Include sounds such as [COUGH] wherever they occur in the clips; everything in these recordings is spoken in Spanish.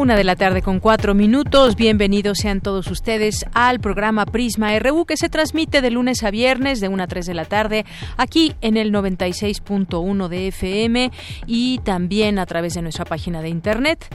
Una de la tarde con cuatro minutos. Bienvenidos sean todos ustedes al programa Prisma RU que se transmite de lunes a viernes de 1 a 3 de la tarde aquí en el 96.1 de FM y también a través de nuestra página de internet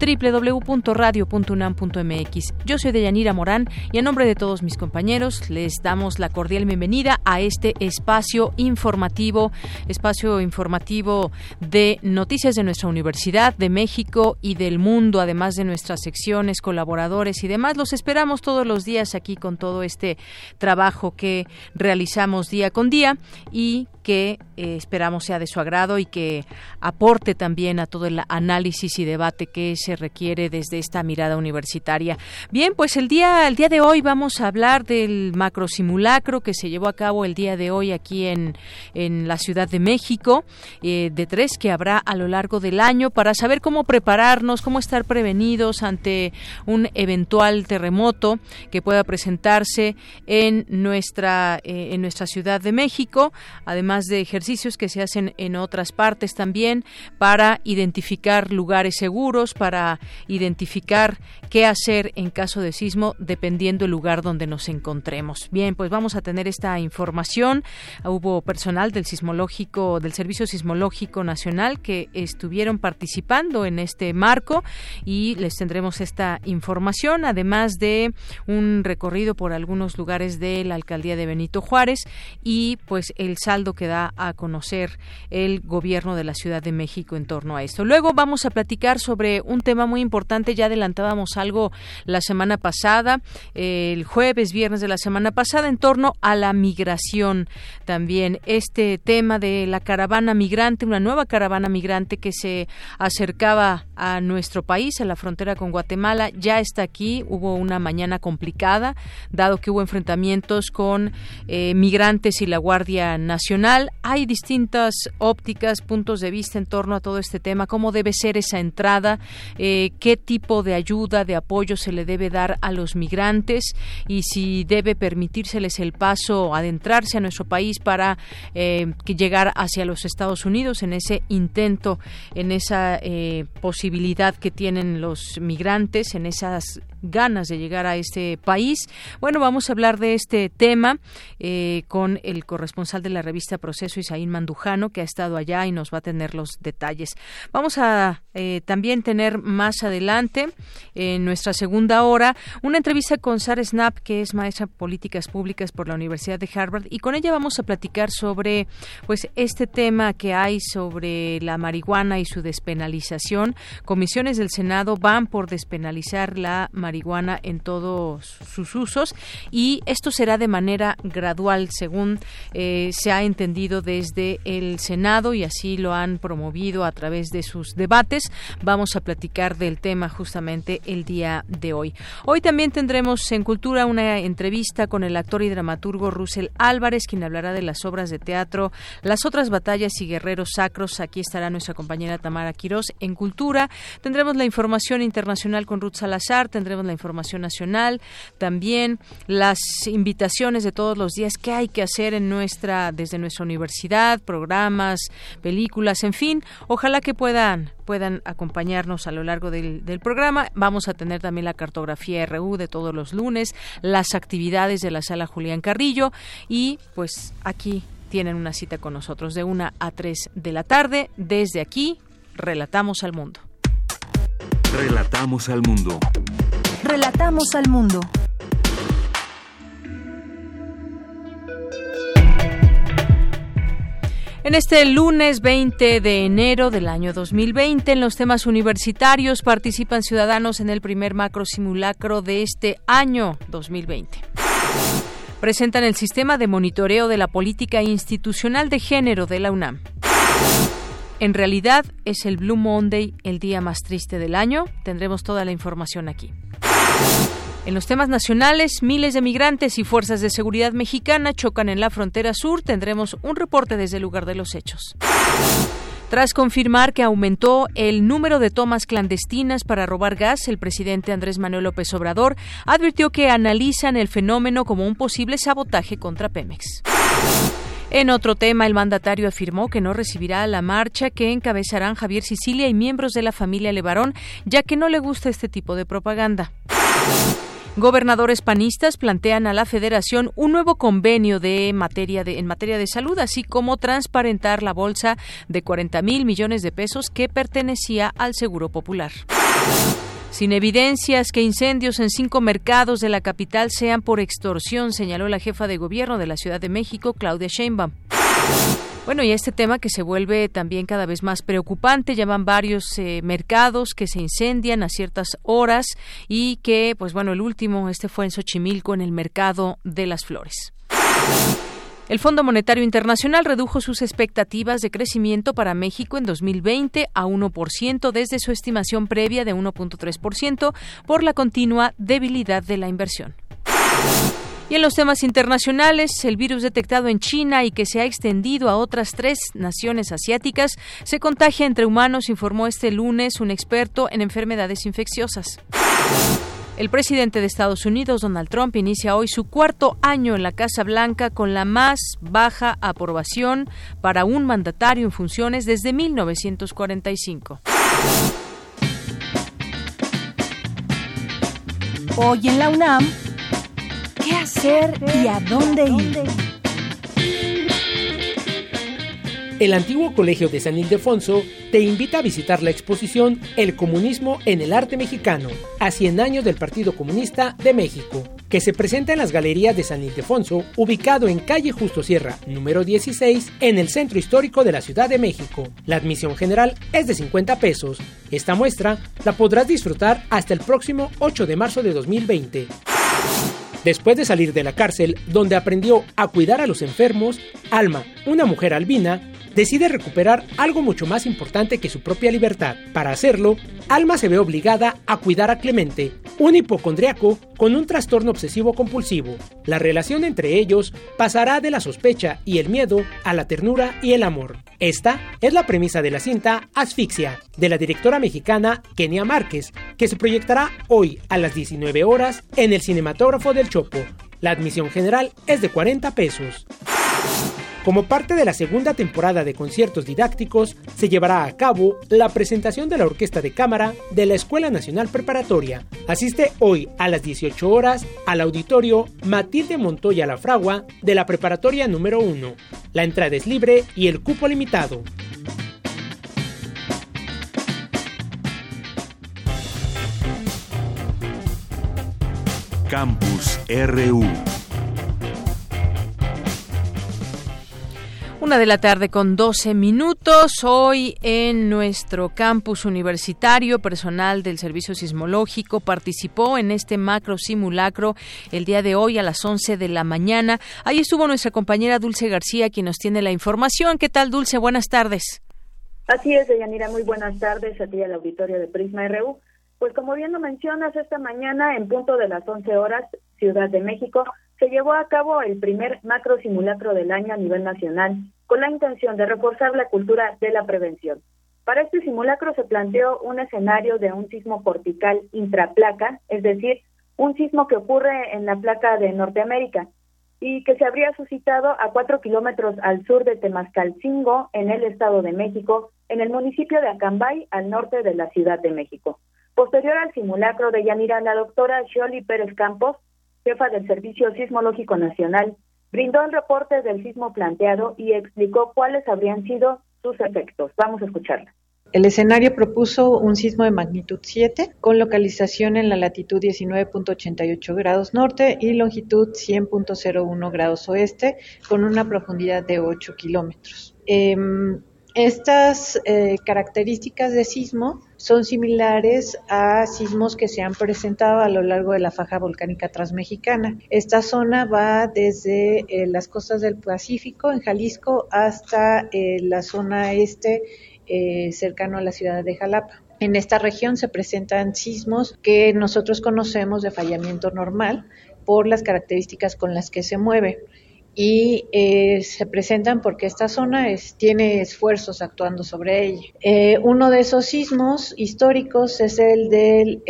www.radio.unam.mx. Yo soy Deyanira Morán y en nombre de todos mis compañeros les damos la cordial bienvenida a este espacio informativo, espacio informativo de noticias de nuestra Universidad, de México y del mundo, además además de nuestras secciones, colaboradores y demás. Los esperamos todos los días aquí con todo este trabajo que realizamos día con día y que eh, esperamos sea de su agrado y que aporte también a todo el análisis y debate que se requiere desde esta mirada universitaria. Bien, pues el día, el día de hoy vamos a hablar del macro simulacro que se llevó a cabo el día de hoy aquí en, en la Ciudad de México, eh, de tres que habrá a lo largo del año para saber cómo prepararnos, cómo estar prevenidos ante un eventual terremoto que pueda presentarse en nuestra, eh, en nuestra Ciudad de México, además de ejercicios que se hacen en otras partes también para identificar lugares seguros, para identificar qué hacer en caso de sismo dependiendo el lugar donde nos encontremos. Bien, pues vamos a tener esta información. Hubo personal del sismológico del Servicio Sismológico Nacional que estuvieron participando en este marco y les tendremos esta información además de un recorrido por algunos lugares de la alcaldía de Benito Juárez y pues el saldo que da a conocer el gobierno de la Ciudad de México en torno a esto. Luego vamos a platicar sobre un tema muy importante, ya adelantábamos algo la semana pasada, el jueves, viernes de la semana pasada, en torno a la migración. También este tema de la caravana migrante, una nueva caravana migrante que se acercaba a nuestro país, a la frontera con Guatemala, ya está aquí. Hubo una mañana complicada, dado que hubo enfrentamientos con eh, migrantes y la Guardia Nacional. Hay distintas ópticas, puntos de vista en torno a todo este tema, cómo debe ser esa entrada, eh, qué tipo de ayuda, de apoyo se le debe dar a los migrantes y si debe permitírseles el paso, adentrarse a nuestro país para eh, llegar hacia los Estados Unidos en ese intento, en esa eh, posibilidad que tienen los migrantes, en esas ganas de llegar a este país. Bueno, vamos a hablar de este tema eh, con el corresponsal de la revista Proceso, Isaín Mandujano, que ha estado allá y nos va a tener los detalles. Vamos a eh, también tener más adelante, en nuestra segunda hora, una entrevista con Sara Snap, que es maestra de políticas públicas por la Universidad de Harvard, y con ella vamos a platicar sobre pues este tema que hay sobre la marihuana y su despenalización. Comisiones del Senado van por despenalizar la marihuana marihuana en todos sus usos y esto será de manera gradual según eh, se ha entendido desde el Senado y así lo han promovido a través de sus debates. Vamos a platicar del tema justamente el día de hoy. Hoy también tendremos en Cultura una entrevista con el actor y dramaturgo Russell Álvarez, quien hablará de las obras de teatro, las otras batallas y guerreros sacros. Aquí estará nuestra compañera Tamara Quirós. En Cultura tendremos la información internacional con Ruth Salazar, tendremos la información nacional, también las invitaciones de todos los días que hay que hacer en nuestra desde nuestra universidad, programas, películas, en fin, ojalá que puedan puedan acompañarnos a lo largo del, del, programa. Vamos a tener también la cartografía RU de todos los lunes, las actividades de la sala Julián Carrillo y pues aquí tienen una cita con nosotros de una a 3 de la tarde. Desde aquí, relatamos al mundo. Relatamos al mundo. Relatamos al mundo. En este lunes 20 de enero del año 2020, en los temas universitarios participan ciudadanos en el primer macro simulacro de este año 2020. Presentan el sistema de monitoreo de la política institucional de género de la UNAM. En realidad es el Blue Monday el día más triste del año. Tendremos toda la información aquí. En los temas nacionales, miles de migrantes y fuerzas de seguridad mexicana chocan en la frontera sur. Tendremos un reporte desde el lugar de los hechos. Tras confirmar que aumentó el número de tomas clandestinas para robar gas, el presidente Andrés Manuel López Obrador advirtió que analizan el fenómeno como un posible sabotaje contra Pemex. En otro tema, el mandatario afirmó que no recibirá la marcha que encabezarán Javier Sicilia y miembros de la familia Levarón, ya que no le gusta este tipo de propaganda. Gobernadores panistas plantean a la Federación un nuevo convenio de materia de, en materia de salud, así como transparentar la bolsa de 40 mil millones de pesos que pertenecía al Seguro Popular. Sin evidencias que incendios en cinco mercados de la capital sean por extorsión, señaló la jefa de gobierno de la Ciudad de México, Claudia Sheinbaum. Bueno, y este tema que se vuelve también cada vez más preocupante, ya van varios eh, mercados que se incendian a ciertas horas y que, pues bueno, el último, este fue en Xochimilco, en el mercado de las flores. El Fondo Monetario Internacional redujo sus expectativas de crecimiento para México en 2020 a 1% desde su estimación previa de 1.3% por la continua debilidad de la inversión. Y en los temas internacionales, el virus detectado en China y que se ha extendido a otras tres naciones asiáticas se contagia entre humanos, informó este lunes un experto en enfermedades infecciosas. El presidente de Estados Unidos, Donald Trump, inicia hoy su cuarto año en la Casa Blanca con la más baja aprobación para un mandatario en funciones desde 1945. Hoy en la UNAM, ¿Qué y a dónde ir? El antiguo Colegio de San Ildefonso te invita a visitar la exposición El comunismo en el arte mexicano, a 100 años del Partido Comunista de México, que se presenta en las galerías de San Ildefonso, ubicado en calle Justo Sierra, número 16, en el centro histórico de la Ciudad de México. La admisión general es de 50 pesos. Esta muestra la podrás disfrutar hasta el próximo 8 de marzo de 2020. Después de salir de la cárcel, donde aprendió a cuidar a los enfermos, Alma, una mujer albina, decide recuperar algo mucho más importante que su propia libertad. Para hacerlo, Alma se ve obligada a cuidar a Clemente, un hipocondriaco con un trastorno obsesivo compulsivo. La relación entre ellos pasará de la sospecha y el miedo a la ternura y el amor. Esta es la premisa de la cinta Asfixia, de la directora mexicana Kenia Márquez, que se proyectará hoy a las 19 horas en el cinematógrafo del Chopo. La admisión general es de 40 pesos. Como parte de la segunda temporada de conciertos didácticos, se llevará a cabo la presentación de la Orquesta de Cámara de la Escuela Nacional Preparatoria. Asiste hoy a las 18 horas al auditorio Matilde Montoya La Fragua de la Preparatoria número 1. La entrada es libre y el cupo limitado. Campus RU Una de la tarde con 12 minutos. Hoy en nuestro campus universitario, personal del Servicio Sismológico participó en este macro simulacro el día de hoy a las 11 de la mañana. Ahí estuvo nuestra compañera Dulce García, quien nos tiene la información. ¿Qué tal, Dulce? Buenas tardes. Así es, Deyanira, muy buenas tardes a ti al auditorio de Prisma RU. Pues como bien lo mencionas, esta mañana en punto de las 11 horas, Ciudad de México, se llevó a cabo el primer macro simulacro del año a nivel nacional con la intención de reforzar la cultura de la prevención. Para este simulacro se planteó un escenario de un sismo cortical intraplaca, es decir, un sismo que ocurre en la placa de Norteamérica y que se habría suscitado a cuatro kilómetros al sur de Temascalcingo, en el Estado de México, en el municipio de Acambay, al norte de la Ciudad de México. Posterior al simulacro de Yanira, la doctora Shirley Pérez Campos, jefa del Servicio Sismológico Nacional, brindó el reporte del sismo planteado y explicó cuáles habrían sido sus efectos. Vamos a escucharla. El escenario propuso un sismo de magnitud 7 con localización en la latitud 19.88 grados norte y longitud 100.01 grados oeste con una profundidad de 8 kilómetros. Em, estas eh, características de sismo son similares a sismos que se han presentado a lo largo de la faja volcánica transmexicana. Esta zona va desde eh, las costas del Pacífico en Jalisco hasta eh, la zona este cercano a la ciudad de Jalapa. En esta región se presentan sismos que nosotros conocemos de fallamiento normal por las características con las que se mueve y eh, se presentan porque esta zona tiene esfuerzos actuando sobre ella. Eh, uno de esos sismos históricos es el del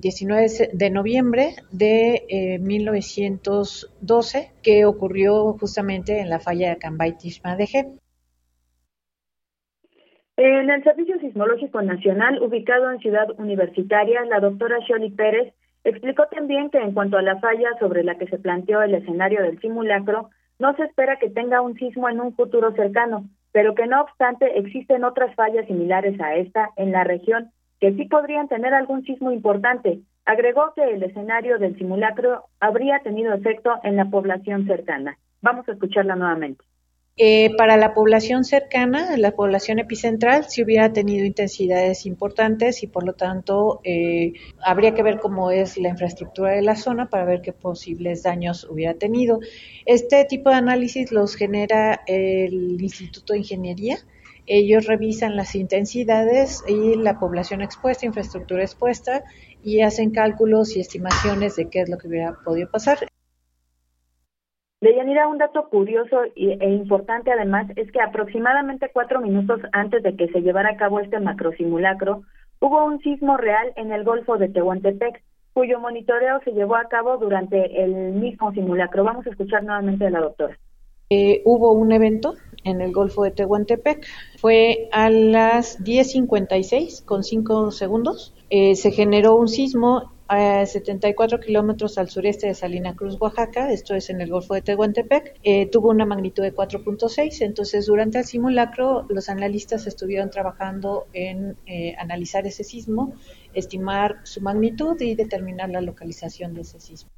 19 em, de noviembre de 1912 eh, que ocurrió justamente en la falla de Acambay Tishma En el Servicio Sismológico Nacional, ubicado en Ciudad Universitaria, la doctora Shirley Pérez Explicó también que en cuanto a la falla sobre la que se planteó el escenario del simulacro, no se espera que tenga un sismo en un futuro cercano, pero que no obstante existen otras fallas similares a esta en la región que sí podrían tener algún sismo importante. Agregó que el escenario del simulacro habría tenido efecto en la población cercana. Vamos a escucharla nuevamente. Eh, para la población cercana, la población epicentral, si hubiera tenido intensidades importantes y por lo tanto eh, habría que ver cómo es la infraestructura de la zona para ver qué posibles daños hubiera tenido. Este tipo de análisis los genera el Instituto de Ingeniería. Ellos revisan las intensidades y la población expuesta, infraestructura expuesta y hacen cálculos y estimaciones de qué es lo que hubiera podido pasar. Deyanira, un dato curioso e importante además es que aproximadamente cuatro minutos antes de que se llevara a cabo este macrosimulacro, hubo un sismo real en el Golfo de Tehuantepec, cuyo monitoreo se llevó a cabo durante el mismo simulacro. Vamos a escuchar nuevamente a la doctora. Eh, hubo un evento en el Golfo de Tehuantepec. Fue a las 10.56 con 5 segundos. Eh, se generó un sismo a 74 kilómetros al sureste de Salina Cruz, Oaxaca, esto es en el Golfo de Tehuantepec, eh, tuvo una magnitud de 4.6. Entonces, durante el simulacro, los analistas estuvieron trabajando en eh, analizar ese sismo, estimar su magnitud y determinar la localización de ese sismo.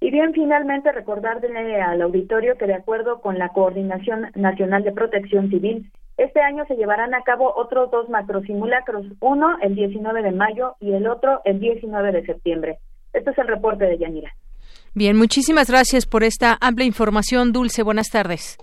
Y bien, finalmente recordarle al auditorio que de acuerdo con la Coordinación Nacional de Protección Civil, este año se llevarán a cabo otros dos macrosimulacros, uno el 19 de mayo y el otro el 19 de septiembre. Este es el reporte de Yanira. Bien, muchísimas gracias por esta amplia información, Dulce. Buenas tardes.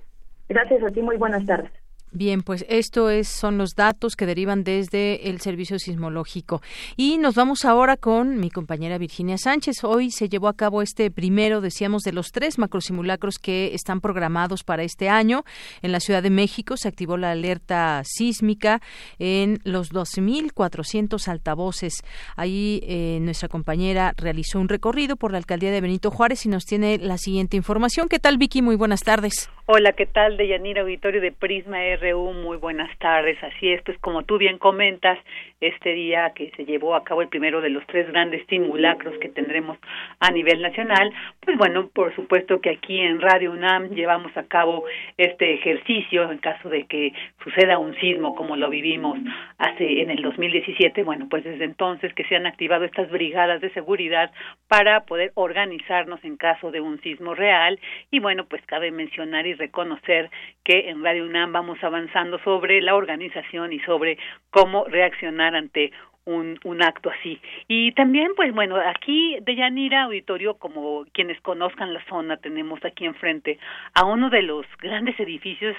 Gracias a ti, muy buenas tardes. Bien, pues esto es, son los datos que derivan desde el Servicio Sismológico. Y nos vamos ahora con mi compañera Virginia Sánchez. Hoy se llevó a cabo este primero, decíamos, de los tres macrosimulacros que están programados para este año. En la Ciudad de México se activó la alerta sísmica en los 12.400 altavoces. Ahí eh, nuestra compañera realizó un recorrido por la alcaldía de Benito Juárez y nos tiene la siguiente información. ¿Qué tal, Vicky? Muy buenas tardes. Hola, ¿qué tal? De Yanira Auditorio de Prisma RU, muy buenas tardes. Así es, pues como tú bien comentas, este día que se llevó a cabo el primero de los tres grandes simulacros que tendremos a nivel nacional, pues bueno, por supuesto que aquí en Radio UNAM llevamos a cabo este ejercicio en caso de que suceda un sismo como lo vivimos hace en el 2017, bueno, pues desde entonces que se han activado estas brigadas de seguridad para poder organizarnos en caso de un sismo real. Y bueno, pues cabe mencionar y reconocer que en Radio UNAM vamos avanzando sobre la organización y sobre cómo reaccionar ante un, un acto así. Y también, pues bueno, aquí de Yanira Auditorio, como quienes conozcan la zona, tenemos aquí enfrente a uno de los grandes edificios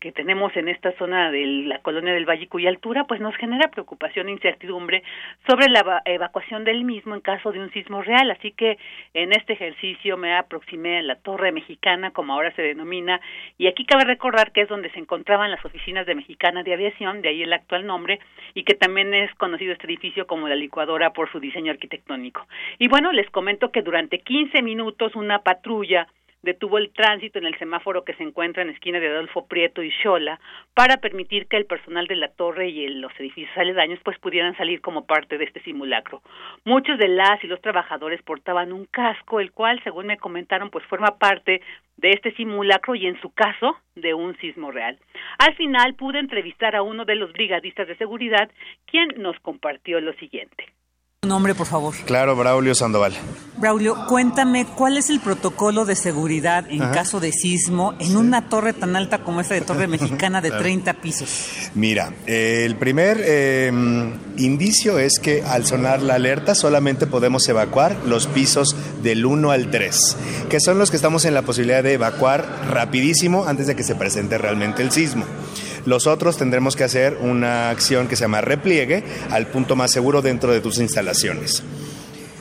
que tenemos en esta zona de la colonia del Valle cuya altura pues nos genera preocupación e incertidumbre sobre la evacuación del mismo en caso de un sismo real. Así que en este ejercicio me aproximé a la Torre Mexicana, como ahora se denomina, y aquí cabe recordar que es donde se encontraban las oficinas de Mexicana de Aviación, de ahí el actual nombre, y que también es conocido este edificio como la licuadora por su diseño arquitectónico. Y bueno, les comento que durante 15 minutos una patrulla detuvo el tránsito en el semáforo que se encuentra en esquina de Adolfo Prieto y Xola para permitir que el personal de la torre y los edificios aledaños pues pudieran salir como parte de este simulacro. Muchos de las y los trabajadores portaban un casco, el cual, según me comentaron, pues forma parte de este simulacro y en su caso de un sismo real. Al final pude entrevistar a uno de los brigadistas de seguridad, quien nos compartió lo siguiente nombre, por favor. Claro, Braulio Sandoval. Braulio, cuéntame, ¿cuál es el protocolo de seguridad en caso de sismo en una torre tan alta como esta de Torre [LAUGHS] Mexicana de 30 pisos? Mira, el primer em, indicio es que al sonar la alerta solamente podemos evacuar los pisos del 1 al 3, que son los que estamos en la posibilidad de evacuar rapidísimo antes de que se presente realmente el sismo. Los otros tendremos que hacer una acción que se llama repliegue al punto más seguro dentro de tus instalaciones.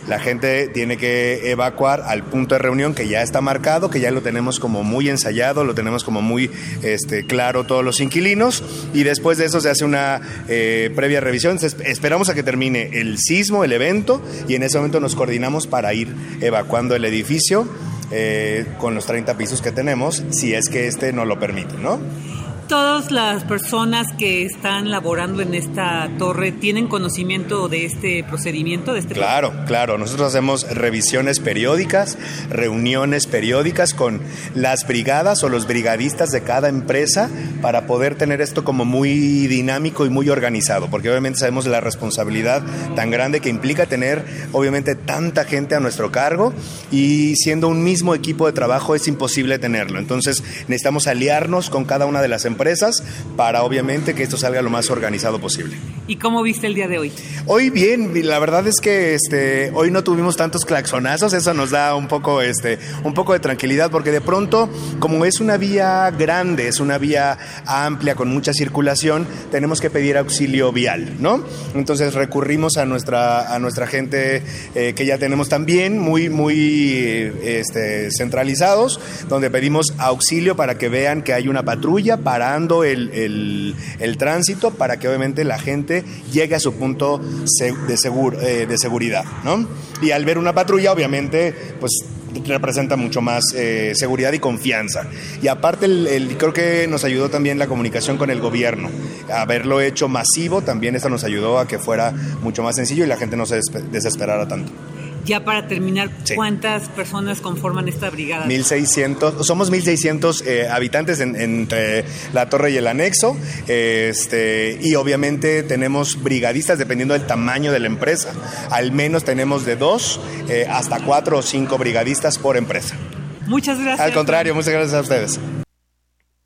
La gente tiene que evacuar al punto de reunión que ya está marcado, que ya lo tenemos como muy ensayado, lo tenemos como muy este, claro todos los inquilinos y después de eso se hace una eh, previa revisión. Esperamos a que termine el sismo, el evento y en ese momento nos coordinamos para ir evacuando el edificio eh, con los 30 pisos que tenemos, si es que este no lo permite, ¿no? Todas las personas que están laborando en esta torre tienen conocimiento de este procedimiento? De este claro, claro. Nosotros hacemos revisiones periódicas, reuniones periódicas con las brigadas o los brigadistas de cada empresa para poder tener esto como muy dinámico y muy organizado, porque obviamente sabemos la responsabilidad tan grande que implica tener obviamente tanta gente a nuestro cargo y siendo un mismo equipo de trabajo es imposible tenerlo. Entonces necesitamos aliarnos con cada una de las empresas para obviamente que esto salga lo más organizado posible. ¿Y cómo viste el día de hoy? Hoy bien, la verdad es que este, hoy no tuvimos tantos claxonazos, eso nos da un poco, este, un poco de tranquilidad porque de pronto, como es una vía grande, es una vía amplia con mucha circulación, tenemos que pedir auxilio vial, ¿no? Entonces recurrimos a nuestra, a nuestra gente eh, que ya tenemos también muy, muy este, centralizados, donde pedimos auxilio para que vean que hay una patrulla para el, el, tránsito para que obviamente la gente llegue a su punto de, eh, de seguridad, ¿no? Y al ver una patrulla, obviamente, pues representa mucho más eh, seguridad y confianza. Y aparte, el, creo que nos ayudó también la comunicación con el gobierno. Haberlo hecho masivo, también esto nos ayudó a que fuera mucho más sencillo y la gente no se desesperara tanto. Ya para terminar, ¿cuántas personas conforman esta brigada? 1600, somos 1600 eh, habitantes entre la torre y el anexo, este, y obviamente tenemos brigadistas dependiendo del tamaño de la empresa. Al menos tenemos de dos eh, hasta cuatro o cinco brigadistas por empresa. Muchas gracias. Al contrario, muchas gracias a ustedes.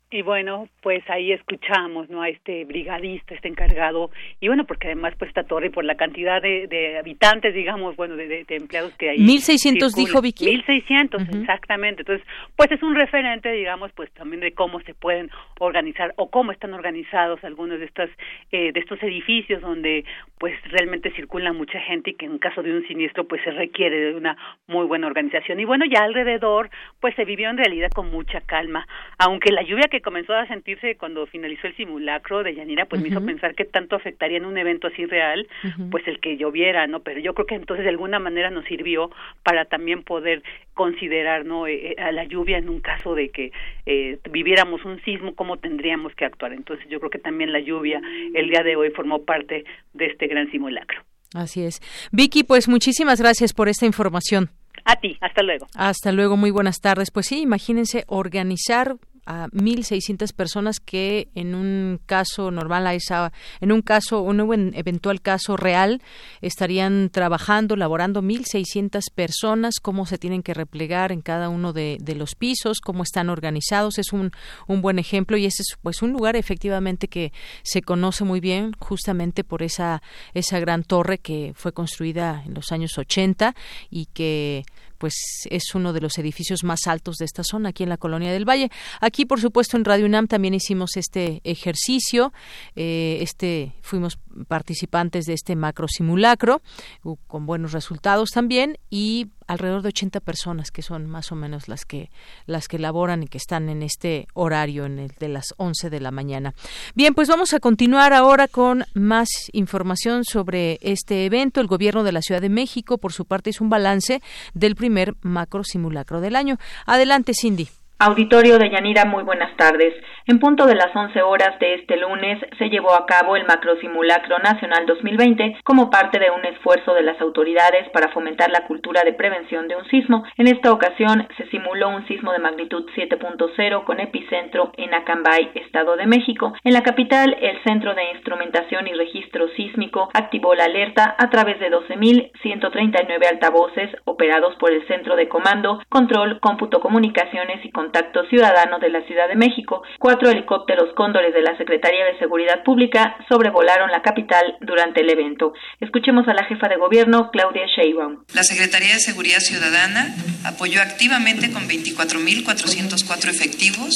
Y bueno, pues ahí escuchamos, ¿no? A este brigadista, este encargado, y bueno, porque además pues esta torre, por la cantidad de, habitantes, digamos, bueno, de, de, empleados que hay. 1.600 dijo Vicky. 1.600, exactamente. Entonces, pues es un referente, digamos, pues también de cómo se pueden organizar o cómo están organizados algunos de estos, eh, de estos edificios donde pues realmente circula mucha gente y que en caso de un siniestro pues se requiere de una muy buena organización. Y bueno, ya alrededor pues se vivió en realidad con mucha calma, aunque la lluvia que comenzó a sentirse cuando finalizó el simulacro de Yanira, pues me hizo pensar que tanto afectaría en un evento así real, pues el que lloviera, ¿no? Pero yo creo que entonces de alguna manera nos sirvió para también poder considerar, ¿no? Eh, eh, a la lluvia en un caso de que eh, viviéramos un sismo, cómo tendríamos que actuar. Entonces yo creo que también la lluvia el día de hoy formó parte de este gran simulacro. Así es. Vicky, pues muchísimas gracias por esta información. A ti, hasta luego. Hasta luego, muy buenas tardes. Pues sí, imagínense organizar a 1.600 personas que en un caso normal, a esa, en un caso, un eventual caso real, estarían trabajando, laborando 1.600 personas, cómo se tienen que replegar en cada uno de, los pisos, cómo están organizados. Es un, un buen ejemplo y ese es pues un lugar efectivamente que se conoce muy bien justamente por esa, esa gran torre que fue construida en los años 80 y que pues es uno de los edificios más altos de esta zona aquí en la colonia del Valle. Aquí, por supuesto, en Radio UNAM también hicimos este ejercicio, eh, este fuimos participantes de este macro simulacro con buenos resultados también y alrededor de 80 personas que son más o menos las que las que laboran y que están en este horario en el de las 11 de la mañana. Bien, pues vamos a continuar ahora con más información sobre este evento. El gobierno de la Ciudad de México, por su parte, hizo un balance del primer macro simulacro del año. Adelante, Cindy. Auditorio de Yanira, muy buenas tardes. En punto de las 11 horas de este lunes se llevó a cabo el Macrosimulacro Nacional 2020 como parte de un esfuerzo de las autoridades para fomentar la cultura de prevención de un sismo. En esta ocasión se simuló un sismo de magnitud 7.0 con epicentro en Acambay, Estado de México. En la capital, el Centro de Instrumentación y Registro Sísmico activó la alerta a través de 12.139 altavoces operados por el Centro de Comando, Control, Cómputo, Comunicaciones y Contacto Ciudadano de la Ciudad de México. Cuatro helicópteros cóndores de la Secretaría de Seguridad Pública sobrevolaron la capital durante el evento. Escuchemos a la jefa de gobierno, Claudia Sheinbaum. La Secretaría de Seguridad Ciudadana apoyó activamente con 24.404 efectivos,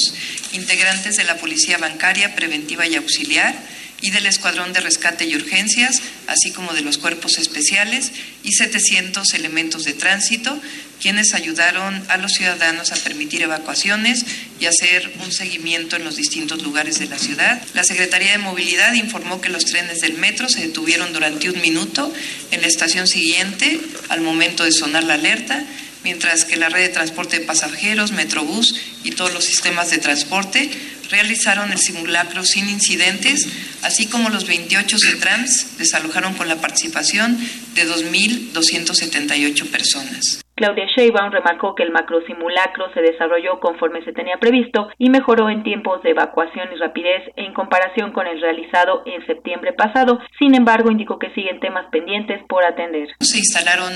integrantes de la Policía Bancaria, Preventiva y Auxiliar, y del Escuadrón de Rescate y Urgencias, así como de los cuerpos especiales y 700 elementos de tránsito, quienes ayudaron a los ciudadanos a permitir evacuaciones y hacer un seguimiento en los distintos lugares de la ciudad. La Secretaría de Movilidad informó que los trenes del metro se detuvieron durante un minuto en la estación siguiente al momento de sonar la alerta mientras que la red de transporte de pasajeros, Metrobús y todos los sistemas de transporte realizaron el simulacro sin incidentes, así como los 28 CETRANS desalojaron con la participación de 2.278 personas. Claudia Sheinbaum remarcó que el macrosimulacro se desarrolló conforme se tenía previsto y mejoró en tiempos de evacuación y rapidez en comparación con el realizado en septiembre pasado. Sin embargo, indicó que siguen temas pendientes por atender. Se instalaron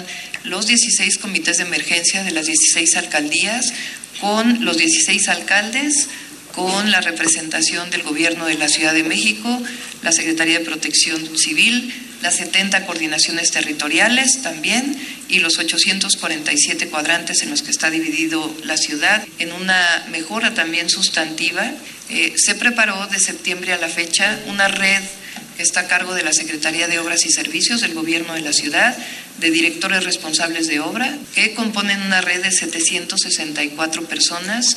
los 16 comités de emergencia de las 16 alcaldías con los 16 alcaldes con la representación del Gobierno de la Ciudad de México, la Secretaría de Protección Civil, las 70 coordinaciones territoriales también y los 847 cuadrantes en los que está dividido la ciudad en una mejora también sustantiva. Eh, se preparó de septiembre a la fecha una red que está a cargo de la Secretaría de Obras y Servicios del Gobierno de la Ciudad, de directores responsables de obra, que componen una red de 764 personas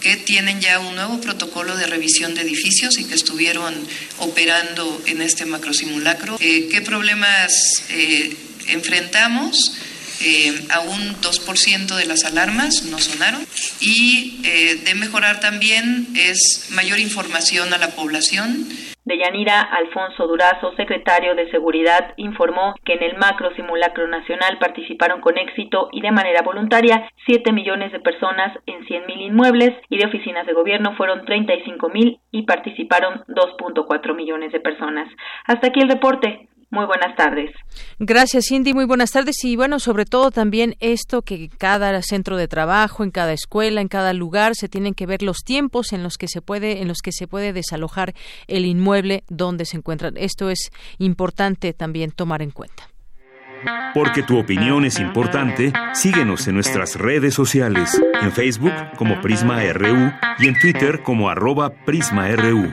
que tienen ya un nuevo protocolo de revisión de edificios y que estuvieron operando en este macrosimulacro. Eh, ¿Qué problemas eh, enfrentamos? Eh, a un 2% de las alarmas no sonaron y de mejorar también es mayor información a la población Deyanira Alfonso Durazo, secretario de Seguridad, informó que en el macro simulacro nacional participaron con éxito y de manera voluntaria 7 millones de personas en 100 mil inmuebles y de oficinas de gobierno fueron 35 mil y participaron 2.4 millones de personas. Hasta aquí el reporte. Muy buenas tardes. Gracias, Cindy. Muy buenas tardes. Y bueno, sobre todo también esto que cada centro de trabajo, en cada escuela, en cada lugar, se tienen que ver los tiempos en los que se puede, en los que se puede desalojar el inmueble donde se encuentran. Esto es importante también tomar en cuenta. Porque tu opinión es importante, síguenos en nuestras redes sociales, en Facebook como Prisma RU y en Twitter como arroba PrismaRU.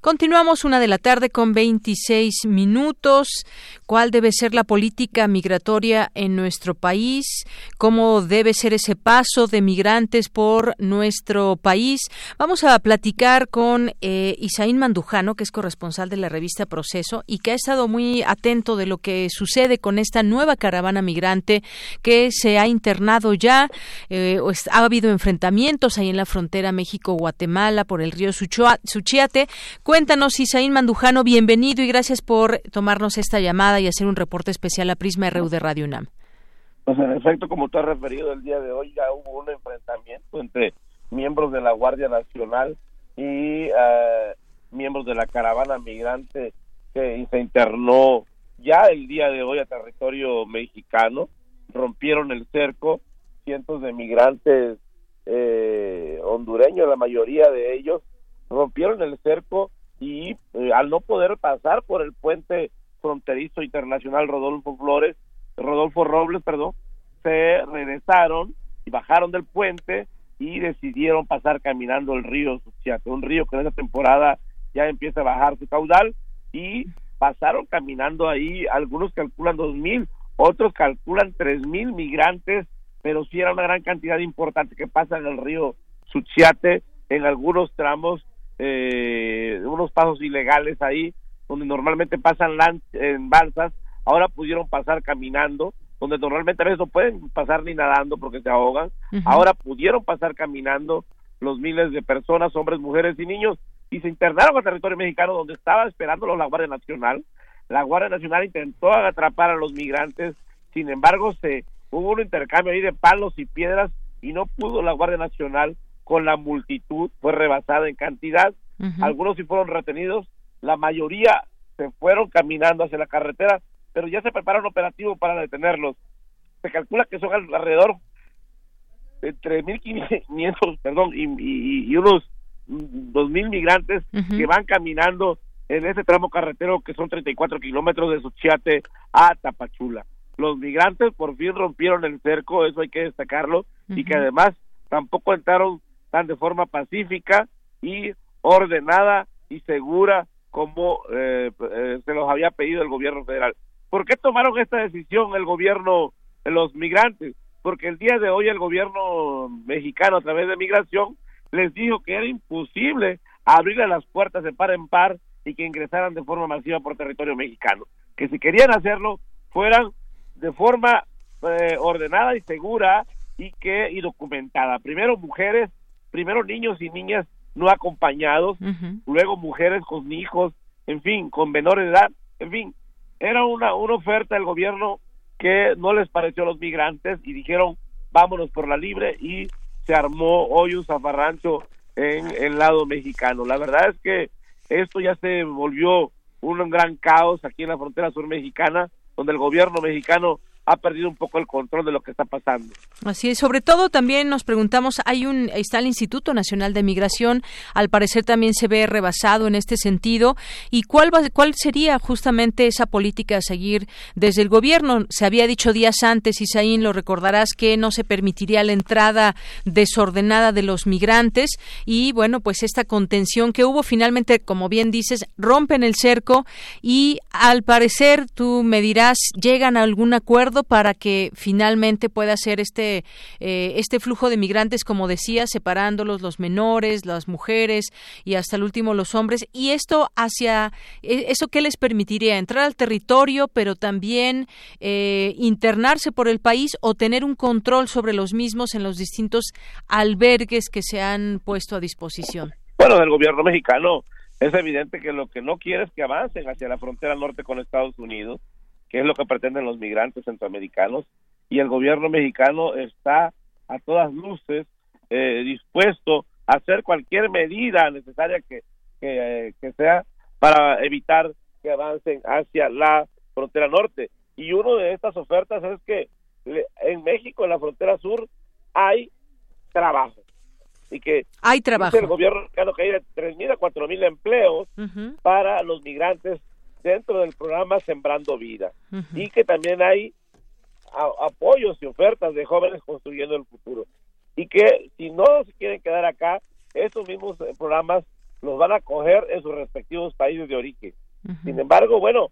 Continuamos una de la tarde con 26 minutos. ¿Cuál debe ser la política migratoria en nuestro país? ¿Cómo debe ser ese paso de migrantes por nuestro país? Vamos a platicar con eh, Isaín Mandujano, que es corresponsal de la revista Proceso y que ha estado muy atento de lo que sucede con esta nueva caravana migrante que se ha internado ya. Eh, ha habido enfrentamientos ahí en la frontera México-Guatemala por el río Suchiate Cuéntanos, Isaín Mandujano, bienvenido y gracias por tomarnos esta llamada y hacer un reporte especial a Prisma RU de Radio UNAM. Pues en efecto, como tú has referido el día de hoy, ya hubo un enfrentamiento entre miembros de la Guardia Nacional y eh, miembros de la caravana migrante que se internó ya el día de hoy a territorio mexicano, rompieron el cerco, cientos de migrantes eh, hondureños, la mayoría de ellos, rompieron el cerco y eh, al no poder pasar por el puente fronterizo internacional Rodolfo Flores, Rodolfo Robles, perdón, se regresaron y bajaron del puente y decidieron pasar caminando el río Suchiate, un río que en esta temporada ya empieza a bajar su caudal y pasaron caminando ahí, algunos calculan dos mil, otros calculan tres mil migrantes, pero sí era una gran cantidad importante que pasa en el río Suchiate, en algunos tramos, eh, unos pasos ilegales ahí, donde normalmente pasan en balsas, ahora pudieron pasar caminando, donde normalmente a veces no pueden pasar ni nadando porque se ahogan, ahora pudieron pasar caminando los miles de personas, hombres, mujeres y niños, y se internaron al territorio mexicano donde estaba esperándolos la Guardia Nacional. La Guardia Nacional intentó atrapar a los migrantes, sin embargo se hubo un intercambio ahí de palos y piedras y no pudo la Guardia Nacional con la multitud, fue rebasada en cantidad, algunos sí fueron retenidos, la mayoría se fueron caminando hacia la carretera, pero ya se prepara un operativo para detenerlos. Se calcula que son alrededor de 3.500, [LAUGHS] perdón, y, y, unos 2.000 migrantes que van caminando en ese tramo carretero que son 34 kilómetros de Suchiate a Tapachula. Los migrantes por fin rompieron el cerco, eso hay que destacarlo, y que además tampoco entraron tan de forma pacífica y ordenada y segura como eh, eh, se los había pedido el gobierno federal. ¿Por qué tomaron esta decisión el gobierno, los migrantes? Porque el día de hoy el gobierno mexicano a través de migración les dijo que era imposible abrirle las puertas de par en par y que ingresaran de forma masiva por territorio mexicano. Que si querían hacerlo, fueran de forma eh, ordenada y segura y que y documentada. Primero mujeres, primero niños y niñas no acompañados, luego mujeres con hijos, en fin, con menor edad, en fin, era una, una oferta del gobierno que no les pareció a los migrantes y dijeron vámonos por la libre y se armó hoy un zafarrancho en el lado mexicano. La verdad es que esto ya se volvió un gran caos aquí en la frontera sur mexicana, donde el gobierno mexicano ha perdido un poco el control de lo que está pasando. Así es, sobre todo también nos preguntamos, hay un está el Instituto Nacional de Migración, al parecer también se ve rebasado en este sentido y cuál va, cuál sería justamente esa política a seguir desde el gobierno. Se había dicho días antes, Isaín, lo recordarás que no se permitiría la entrada desordenada de los migrantes y bueno, pues esta contención que hubo finalmente, como bien dices, rompen el cerco y al parecer tú me dirás, llegan a algún acuerdo para que finalmente pueda ser este, eh, este flujo de migrantes, como decía, separándolos los menores, las mujeres y hasta el último los hombres. Y esto hacia, e, ¿eso qué les permitiría? Entrar al territorio, pero también eh, internarse por el país o tener un control sobre los mismos en los distintos albergues que se han puesto a disposición. Bueno, del gobierno mexicano es evidente que lo que no quiere es que avancen hacia la frontera norte con Estados Unidos que es lo que pretenden los migrantes centroamericanos, y el gobierno mexicano está a todas luces eh, dispuesto a hacer cualquier medida necesaria que, que, sea para evitar que avancen hacia la frontera norte. Y una de estas ofertas es que en México, en la frontera sur, hay trabajo. Y que hay trabajo. el gobierno mexicano que hay de 3.000 a 4.000 empleos para los migrantes dentro del programa Sembrando Vida y que también hay apoyos y ofertas de jóvenes construyendo el futuro y que si no se quieren quedar acá, estos mismos eh, programas los van a coger en sus respectivos países de origen. Sin embargo, bueno,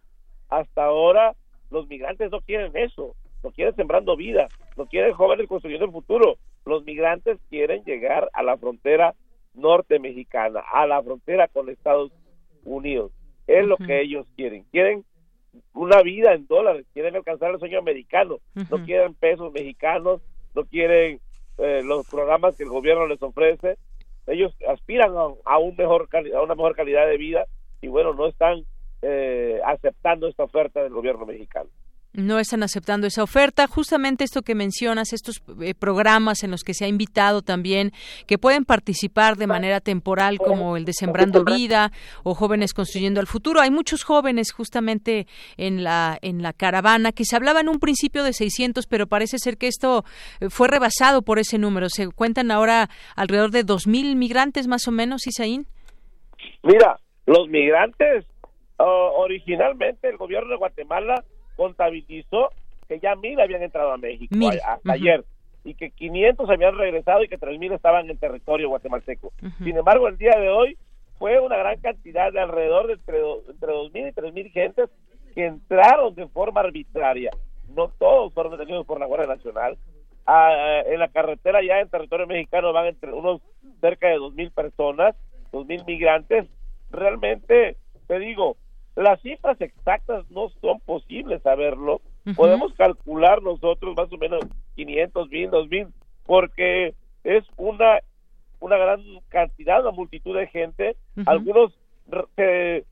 hasta ahora los migrantes no quieren eso, no quieren sembrando vida, no quieren jóvenes construyendo el futuro. Los migrantes quieren llegar a la frontera norte mexicana, a la frontera con Estados Unidos. Es lo que ellos quieren. Quieren una vida en dólares, quieren alcanzar el sueño americano, no quieren pesos mexicanos, no quieren eh, los programas que el gobierno les ofrece, ellos aspiran a, un mejor a una mejor calidad de vida y bueno, no están eh, aceptando esta oferta del gobierno mexicano no están aceptando esa oferta. Justamente esto que mencionas, estos eh, programas en los que se ha invitado también, que pueden participar de manera temporal, como el de Sembrando Vida o Jóvenes Construyendo el Futuro. Hay muchos jóvenes justamente en la, en la caravana que se hablaba en un principio de 600, pero parece ser que esto eh, fue rebasado por ese número. Se cuentan ahora alrededor de 2.000 migrantes más o menos, Isaín. Mira, los migrantes, oh, originalmente el gobierno de Guatemala contabilizó que ya mil habían entrado a México hasta ayer y que 500 habían regresado y que 3.000 estaban en territorio guatemalteco. Sin embargo, el día de hoy fue una gran cantidad de alrededor de entre, entre 2.000 y 3.000 gentes que entraron de forma arbitraria. No todos fueron detenidos por la Guardia Nacional. Ah, en la carretera ya en territorio mexicano van entre unos cerca de 2.000 personas, 2.000 migrantes. Realmente, te digo, las cifras exactas no son posibles saberlo. Podemos calcular nosotros más o menos 500 mil, 2 mil, porque es una, una gran cantidad, una multitud de gente. Algunos se eh,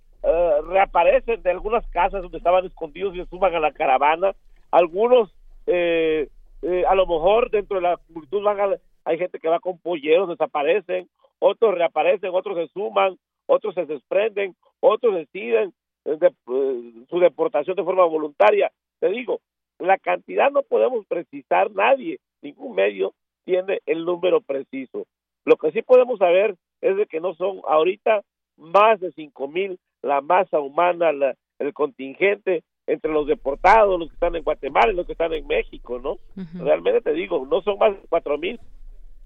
reaparecen de algunas casas donde estaban escondidos y se suman a la caravana. Algunos, eh, eh, a lo mejor dentro de la multitud van hay gente que va con polleros, desaparecen, otros reaparecen, otros se suman, otros se desprenden, otros deciden de, eh, su deportación de forma voluntaria. Te digo, la cantidad no podemos precisar nadie, ningún medio tiene el número preciso. Lo que sí podemos saber es de que no son ahorita más de cinco mil la masa humana, el contingente entre los deportados, los que están en Guatemala y los que están en México, ¿no? Realmente te digo, no son más de cuatro mil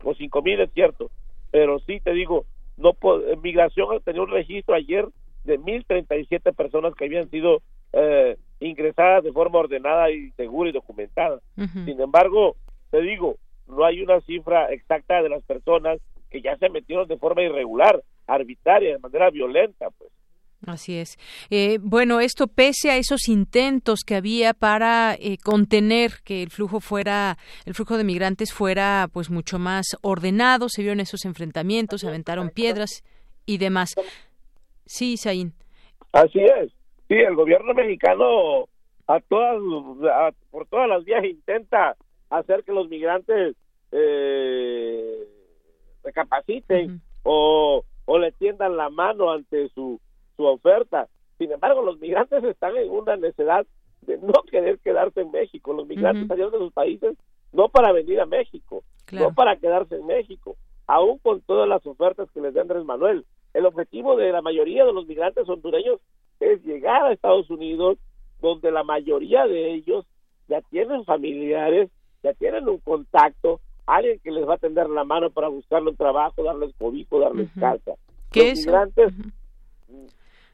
o cinco mil, es cierto, pero sí te digo, no migración tenía un registro ayer de 1.037 personas que habían sido eh, ingresadas de forma ordenada y segura y documentada. Sin embargo, te digo, no hay una cifra exacta de las personas que ya se metieron de forma irregular, arbitraria, de manera violenta, pues. Así es. Eh, bueno, esto pese a esos intentos que había para eh, contener que el flujo fuera, el flujo de migrantes fuera, pues mucho más ordenado. Se vio en esos enfrentamientos, se aventaron piedras y demás. Sí, Saín. Así es. Sí, el gobierno mexicano a todas, por todas las vías intenta hacer que los migrantes eh, recapaciten o, o le tiendan la mano ante su, su oferta. Sin embargo, los migrantes están en una necesidad de no querer quedarse en México. Los migrantes salieron de sus países no para venir a México, no para quedarse en México, aún con todas las ofertas que les da Andrés Manuel el objetivo de la mayoría de los migrantes hondureños es llegar a Estados Unidos, donde la mayoría de ellos ya tienen familiares, ya tienen un contacto, alguien que les va a tender la mano para buscarle un trabajo, darles cobijo, darles casa. los migrantes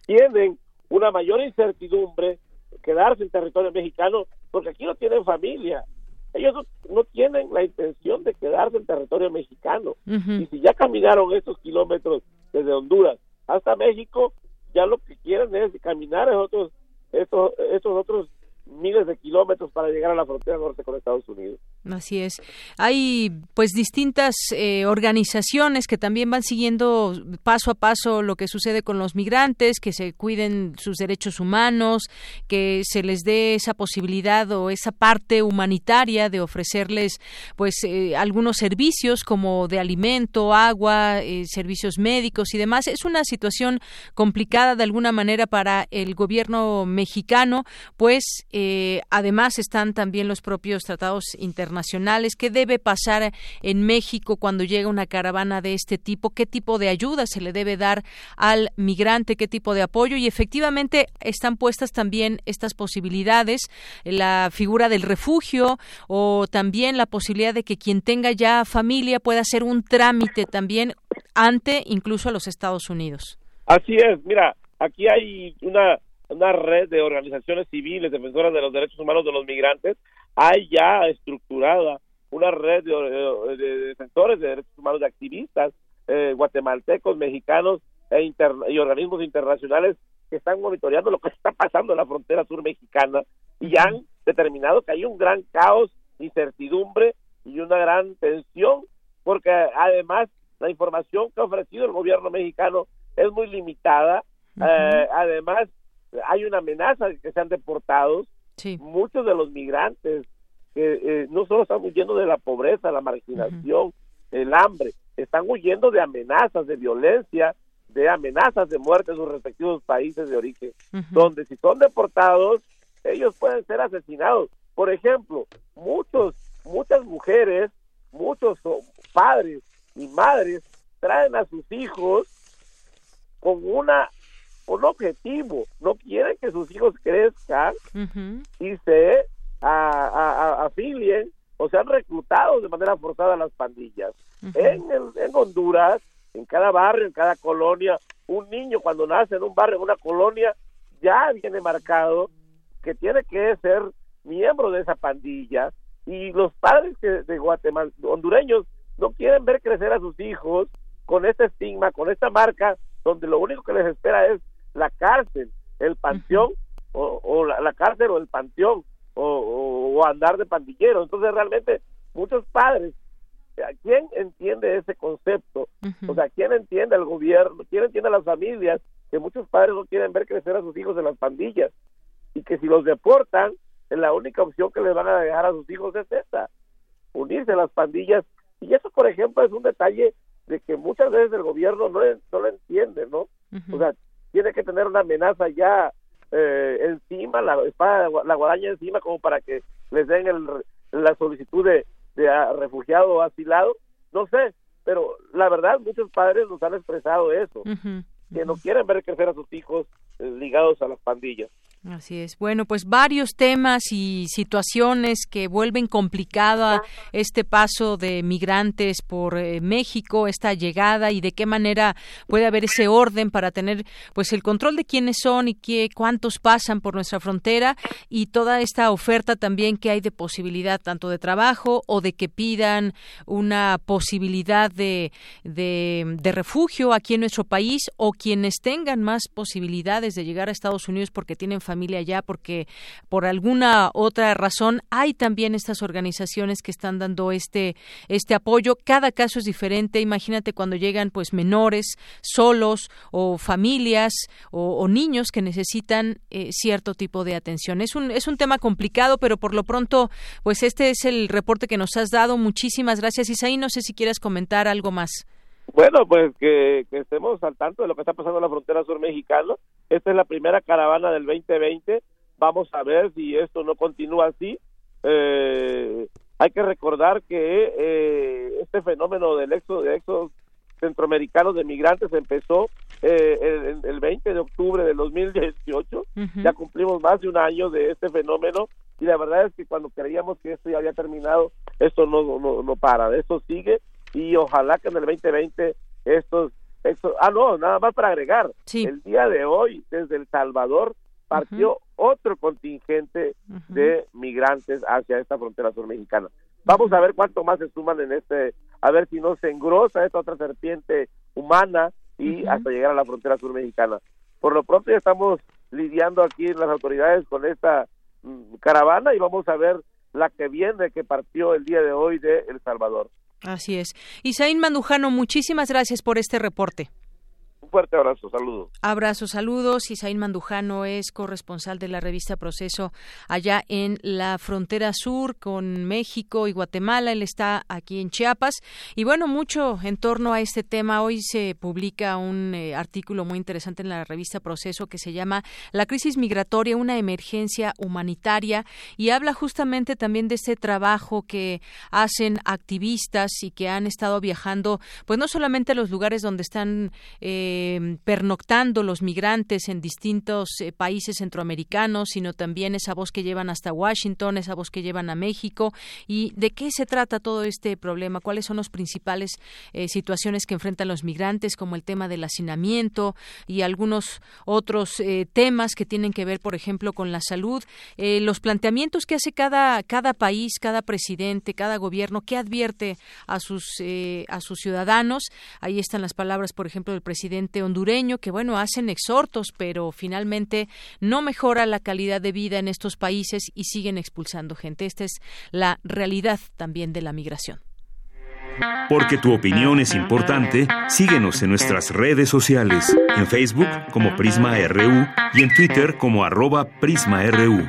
tienen una mayor incertidumbre quedarse en territorio mexicano porque aquí no tienen familia, ellos no, tienen la intención de quedarse en territorio mexicano. Y si ya caminaron estos kilómetros desde Honduras hasta México, ya lo que quieren es caminar esos otros, estos otros miles de kilómetros para llegar a la frontera norte con Estados Unidos. Así es. Hay pues distintas eh, organizaciones que también van siguiendo paso a paso lo que sucede con los migrantes, que se cuiden sus derechos humanos, que se les dé esa posibilidad o esa parte humanitaria de ofrecerles pues eh, algunos servicios como de alimento, agua, eh, servicios médicos y demás. Es una situación complicada de alguna manera para el gobierno mexicano, pues además están también los propios tratados internacionales. Nacionales, qué debe pasar en México cuando llega una caravana de este tipo, qué tipo de ayuda se le debe dar al migrante, qué tipo de apoyo y efectivamente están puestas también estas posibilidades, la figura del refugio o también la posibilidad de que quien tenga ya familia pueda hacer un trámite también ante incluso a los Estados Unidos. Así es, mira, aquí hay una una red de organizaciones civiles defensoras de los derechos humanos de los migrantes hay ya estructurada una red de, defensores de derechos humanos, de activistas eh, guatemaltecos, mexicanos e y organismos internacionales que están monitoreando lo que está pasando en la frontera sur mexicana y han determinado que hay un gran caos, incertidumbre y una gran tensión, porque además la información que ha ofrecido el gobierno mexicano es muy limitada. Eh, además, hay una amenaza de que sean deportados. Muchos de los migrantes que eh, no solo están huyendo de la pobreza, la marginación, el hambre, están huyendo de amenazas, de violencia, de amenazas de muerte en sus respectivos países de origen, donde si son deportados, ellos pueden ser asesinados. Por ejemplo, muchos, muchas mujeres, muchos padres y madres traen a sus hijos con una un objetivo, no quieren que sus hijos crezcan y se afilien o sean reclutados de manera forzada a las pandillas. en, en Honduras, en cada barrio, en cada colonia, un niño cuando nace en un barrio, en una colonia, ya viene marcado que tiene que ser miembro de esa pandilla. Y los padres que, de Guatemala, hondureños, no quieren ver crecer a sus hijos con este estigma, con esta marca, donde lo único que les espera es la cárcel, el panteón, o, la, cárcel o el panteón, o, andar de pandillero. Entonces realmente muchos padres, ¿quién entiende ese concepto? O sea, ¿quién entiende al gobierno? ¿Quién entiende a las familias? Que muchos padres no quieren ver crecer a sus hijos en las pandillas y que si los deportan, la única opción que les van a dejar a sus hijos es esta, unirse a las pandillas. Y eso, por ejemplo, es un detalle de que muchas veces el gobierno no, no lo entiende, ¿no? O sea, tiene que tener una amenaza ya eh, encima, la espada, la guadaña encima, como para que les den el, la solicitud de, de refugiado o asilado. No sé, pero la verdad, muchos padres nos han expresado eso, que no quieren ver crecer a sus hijos eh, ligados a las pandillas. Así es. Bueno, pues varios temas y situaciones que vuelven complicada este paso de migrantes por eh, México, esta llegada y de qué manera puede haber ese orden para tener pues el control de quiénes son y qué cuántos pasan por nuestra frontera y toda esta oferta también que hay de posibilidad tanto de trabajo o de que pidan una posibilidad de, de, refugio aquí en nuestro país o quienes tengan más posibilidades de llegar a Estados Unidos porque tienen familia familia allá porque por alguna otra razón hay también estas organizaciones que están dando este este apoyo. Cada caso es diferente. Imagínate cuando llegan pues menores solos o familias o, niños que necesitan eh, cierto tipo de atención. Es un es un tema complicado pero por lo pronto pues este es el reporte que nos has dado. Muchísimas gracias Isaí. No sé si quieres comentar algo más. Bueno, pues que, estemos al tanto de lo que está pasando en la frontera sur mexicana. Esta es la primera caravana del 2020. Vamos a ver si esto no continúa así. Eh, hay que recordar que eh, este fenómeno del éxodo de éxodos centroamericanos de migrantes empezó eh, el, 20 de octubre de 2018. Ya cumplimos más de un año de este fenómeno y la verdad es que cuando creíamos que esto ya había terminado, esto no, no, no para, esto sigue y ojalá que en el 2020 estos, estos ah no, nada más para agregar, el día de hoy desde El Salvador partió otro contingente de migrantes hacia esta frontera sur mexicana. Vamos a ver cuánto más se suman en este, a ver si no se engrosa esta otra serpiente humana y hasta llegar a la frontera sur mexicana. Por lo pronto ya estamos lidiando aquí las autoridades con esta mm, caravana y vamos a ver la que viene que partió el día de hoy de El Salvador. Así es. Isaín Mandujano, muchísimas gracias por este reporte. Un fuerte abrazo, saludos. Abrazo, saludos. Isaín Mandujano es corresponsal de la revista Proceso allá en la frontera sur con México y Guatemala. Él está aquí en Chiapas. Y bueno, mucho en torno a este tema. Hoy se publica un eh, artículo muy interesante en la revista Proceso que se llama La crisis migratoria, una emergencia humanitaria y habla justamente también de este trabajo que hacen activistas y que han estado viajando, pues no solamente a los lugares donde están eh, eh, pernoctando los migrantes en distintos eh, países centroamericanos, sino también esa voz que llevan hasta Washington, esa voz que llevan a México. ¿Y de qué se trata todo este problema? ¿Cuáles son las principales eh, situaciones que enfrentan los migrantes, como el tema del hacinamiento y algunos otros temas que tienen que ver, por ejemplo, con la salud? los planteamientos que hace cada, cada país, cada presidente, cada gobierno, que advierte a sus, a sus ciudadanos. Ahí están las palabras, por ejemplo, del presidente hondureño que, bueno, hacen exhortos, pero finalmente no mejora la calidad de vida en estos países y siguen expulsando gente. Esta es la realidad también de la migración. Porque tu opinión es importante, síguenos en nuestras redes sociales, en Facebook como Prisma RU y en Twitter como arroba PrismaRU.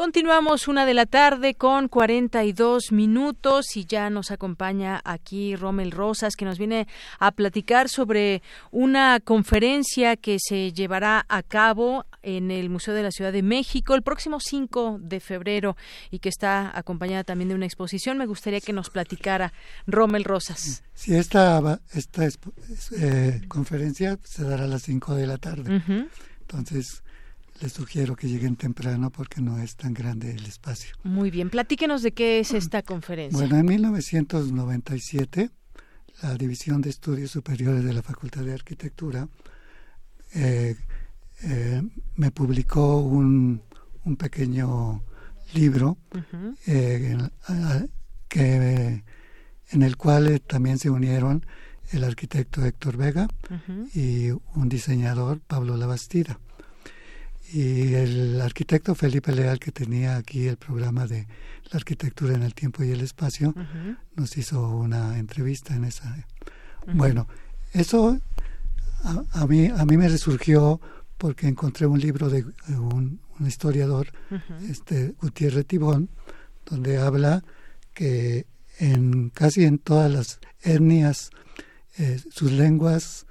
Continuamos una de la tarde con 42 minutos y ya nos acompaña aquí Rommel Rosas que nos viene a platicar sobre una conferencia que se llevará a cabo en el Museo de la Ciudad de México el próximo 5 de febrero y que está acompañada también de una exposición. Me gustaría que nos platicara Rommel Rosas. Sí, esta, esta eh, conferencia se dará a las 5 de la tarde. Entonces, les sugiero que lleguen temprano porque no es tan grande el espacio. Muy bien, platíquenos de qué es esta conferencia. Bueno, en 1997, la División de Estudios Superiores de la Facultad de Arquitectura eh, eh, me publicó un, un pequeño libro eh, en, que, en el cual también se unieron el arquitecto Héctor Vega y un diseñador, Pablo Labastida y el arquitecto Felipe Leal, que tenía aquí el programa de la arquitectura en el tiempo y el espacio, nos hizo una entrevista en esa. Bueno, eso a, mí, a mí me resurgió porque encontré un libro de un, historiador, este Gutiérrez Tibón, donde habla que en casi en todas las etnias eh, sus lenguas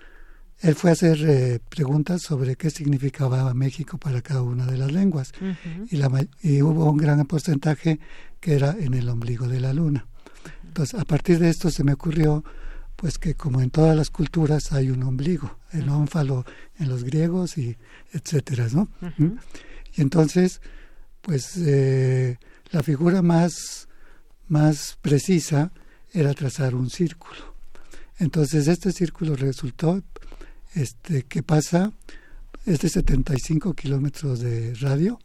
él fue a hacer eh, preguntas sobre qué significaba México para cada una de las lenguas y, la, y hubo un gran porcentaje que era en el ombligo de la luna. Entonces, a partir de esto se me ocurrió pues que como en todas las culturas hay un ombligo, el ónfalo en los griegos y etcétera, ¿no? ¿Mm? Y entonces, pues eh, la figura más, más precisa era trazar un círculo. Entonces este círculo resultó este, que pasa, es de 75 kilómetros de radio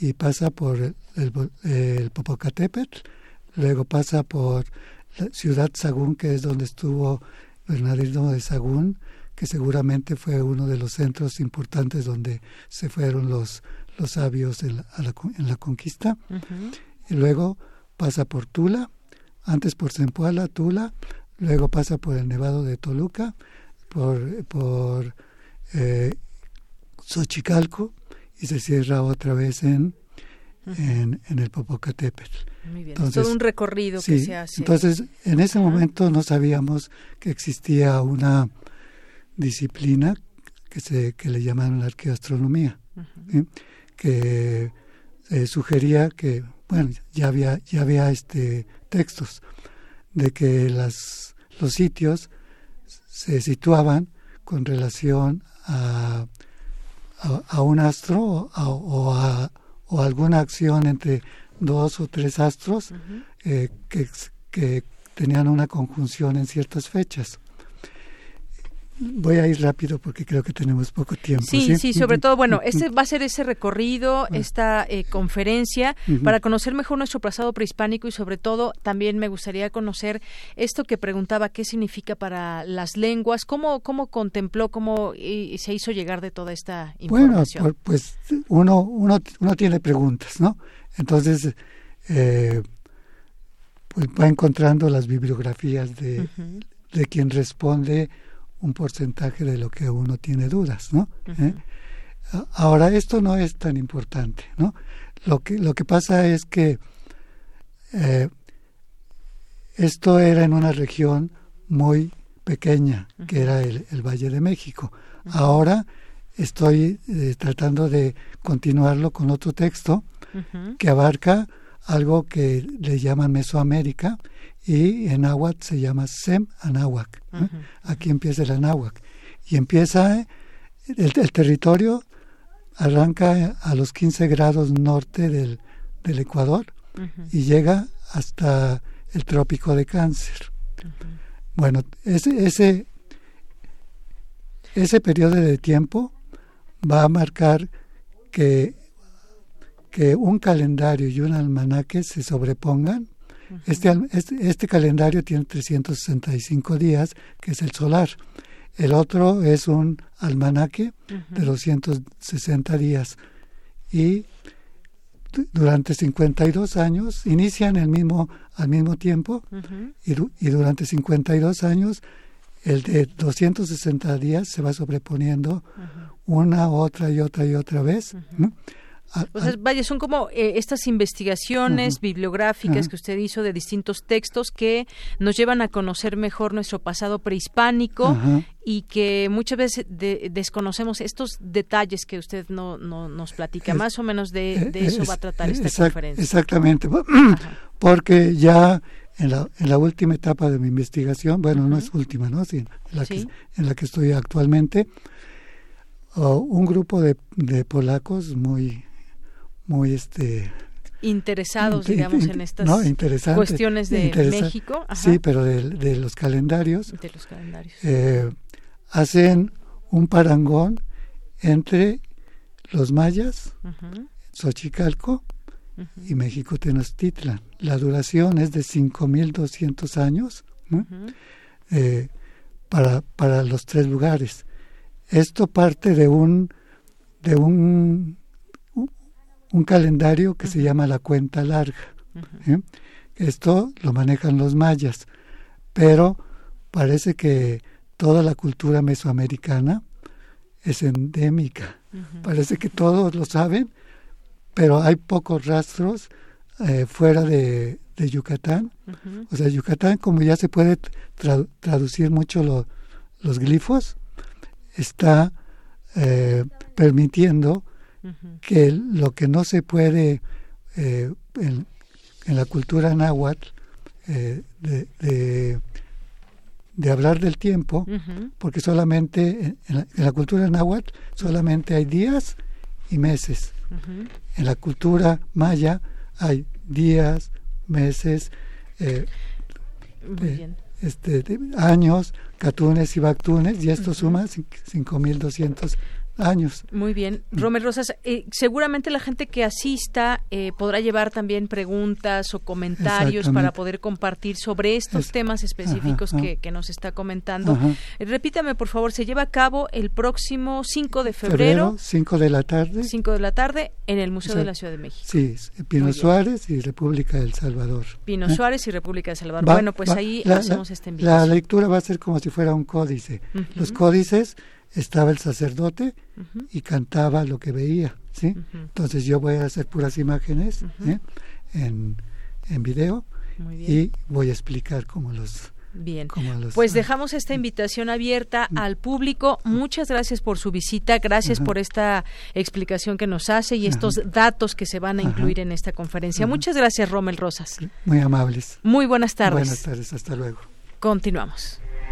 y pasa por el, el, Popocatépetl, luego pasa por la ciudad Sagún, que es donde estuvo Bernardino de Sagún, que seguramente fue uno de los centros importantes donde se fueron los, los sabios en la, en la conquista. Y luego pasa por Tula, antes por Zempoala, Tula, luego pasa por el Nevado de Toluca por, por eh, Xochicalco y se cierra otra vez en, en, el Popocatépetl. Muy bien, entonces, todo un recorrido que se hace. Entonces, en ese momento no sabíamos que existía una disciplina que se que le llamaron la arqueoastronomía, que eh, sugería que, bueno, ya había ya había este textos de que las los sitios se situaban con relación a, a, un astro o, a, o alguna acción entre dos o tres astros eh, que, que tenían una conjunción en ciertas fechas. Voy a ir rápido porque creo que tenemos poco tiempo. Sí, sí, sobre todo, bueno, este va a ser ese recorrido, ah. esta eh, conferencia, para conocer mejor nuestro pasado prehispánico y sobre todo también me gustaría conocer esto que preguntaba, qué significa para las lenguas, cómo, cómo contempló, cómo se hizo llegar de toda esta información. Bueno, pues uno, uno, uno tiene preguntas, ¿no? Entonces, eh, pues va encontrando las bibliografías de, de quien responde un porcentaje de lo que uno tiene dudas, ¿no? ¿Eh? Ahora, esto no es tan importante, ¿no? Lo que, lo que pasa es que eh, esto era en una región muy pequeña, que era el, Valle de México. Ahora estoy eh, tratando de continuarlo con otro texto que abarca algo que le llaman Mesoamérica y en náhuatl se llama Sem Anáhuac. Aquí empieza el Anáhuac. Y empieza, el, territorio arranca a los 15 grados norte del, del Ecuador y llega hasta el trópico de Cáncer. Bueno, ese, ese, ese periodo de tiempo va a marcar que que un calendario y un almanaque se sobrepongan. Este, este, este, calendario tiene 365 días, que es el solar. El otro es un almanaque de 260 días. Y durante 52 años, inician el mismo, al mismo tiempo, y, y, durante 52 años el de 260 días se va sobreponiendo una, otra y otra y otra vez. O sea, vaya, son como eh, estas investigaciones bibliográficas que usted hizo de distintos textos que nos llevan a conocer mejor nuestro pasado prehispánico y que muchas veces desconocemos estos detalles que usted no, no nos platica. Más o menos de, eh, eso va a tratar esta conferencia. Exactamente, [CLEARS THROAT] porque ya en la, en la última etapa de mi investigación, bueno, no es última, ¿no? Sí, en, la que, en la que estoy actualmente, un grupo de, de polacos muy muy este interesados digamos en estas cuestiones de México sí pero de, los calendarios de los calendarios. eh, hacen un parangón entre los mayas Xochicalco y México Tenochtitlan. La duración es de 5.200 años eh, para para los tres lugares. Esto parte de un de un un calendario que se llama la cuenta larga. ¿eh? Esto lo manejan los mayas, pero parece que toda la cultura mesoamericana es endémica. Parece que todos lo saben, pero hay pocos rastros eh, fuera de, Yucatán. O sea, Yucatán, como ya se puede traducir mucho los glifos, está eh, permitiendo que lo que no se puede eh, en, la cultura náhuatl eh, de, de, hablar del tiempo, porque solamente en la, cultura náhuatl solamente hay días y meses. En la cultura maya hay días, meses, eh, este, años, catunes y bactunes, y esto suma 5.200 años. Muy bien. Romer Rosas, eh, seguramente la gente que asista eh, podrá llevar también preguntas o comentarios para poder compartir sobre estos temas específicos que, nos está comentando. Eh, repítame, por favor, se lleva a cabo el próximo 5 de febrero. 5 de la tarde. 5 de la tarde en el Museo de la Ciudad de México. Sí, Pino Suárez y República del Salvador. Pino Suárez y República del Salvador. bueno, pues ahí hacemos esta invitación. La lectura va a ser como si fuera un códice. Los códices estaba el sacerdote y cantaba lo que veía, ¿sí? Entonces yo voy a hacer puras imágenes ¿eh? en, en video y voy a explicar cómo los Bien, pues dejamos esta invitación abierta al público. Muchas gracias por su visita, gracias por esta explicación que nos hace y estos datos que se van a incluir en esta conferencia. Muchas gracias, Rommel Rosas. Muy amables. Muy buenas tardes. Buenas tardes, hasta luego. Continuamos.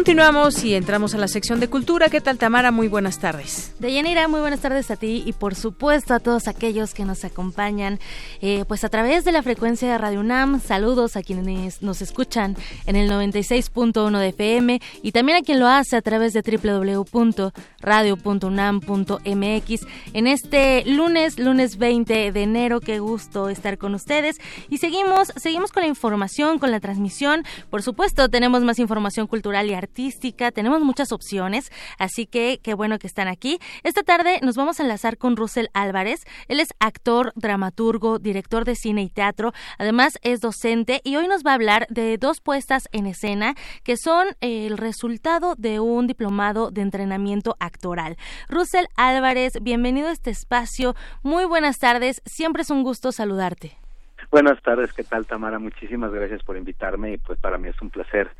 Continuamos y entramos a la sección de cultura. ¿Qué tal, Tamara? Muy buenas tardes. Deyanira, muy buenas tardes a ti y por supuesto a todos aquellos que nos acompañan eh, pues a través de la frecuencia de Radio UNAM. Saludos a quienes nos escuchan en el 96.1 de FM y también a quien lo hace a través de www.radio.unam.mx en este lunes, lunes 20 de enero. Qué gusto estar con ustedes y seguimos, seguimos con la información, con la transmisión. Por supuesto, tenemos más información cultural y artística, tenemos muchas opciones, así que qué bueno que están aquí. Esta tarde nos vamos a enlazar con Russell Álvarez, él es actor, dramaturgo, director de cine y teatro, además es docente y hoy nos va a hablar de dos puestas en escena que son el resultado de un diplomado de entrenamiento actoral. Russell Álvarez, bienvenido a este espacio, muy buenas tardes, siempre es un gusto saludarte. Buenas tardes, ¿qué tal Tamara? Muchísimas gracias por invitarme y pues para mí es un placer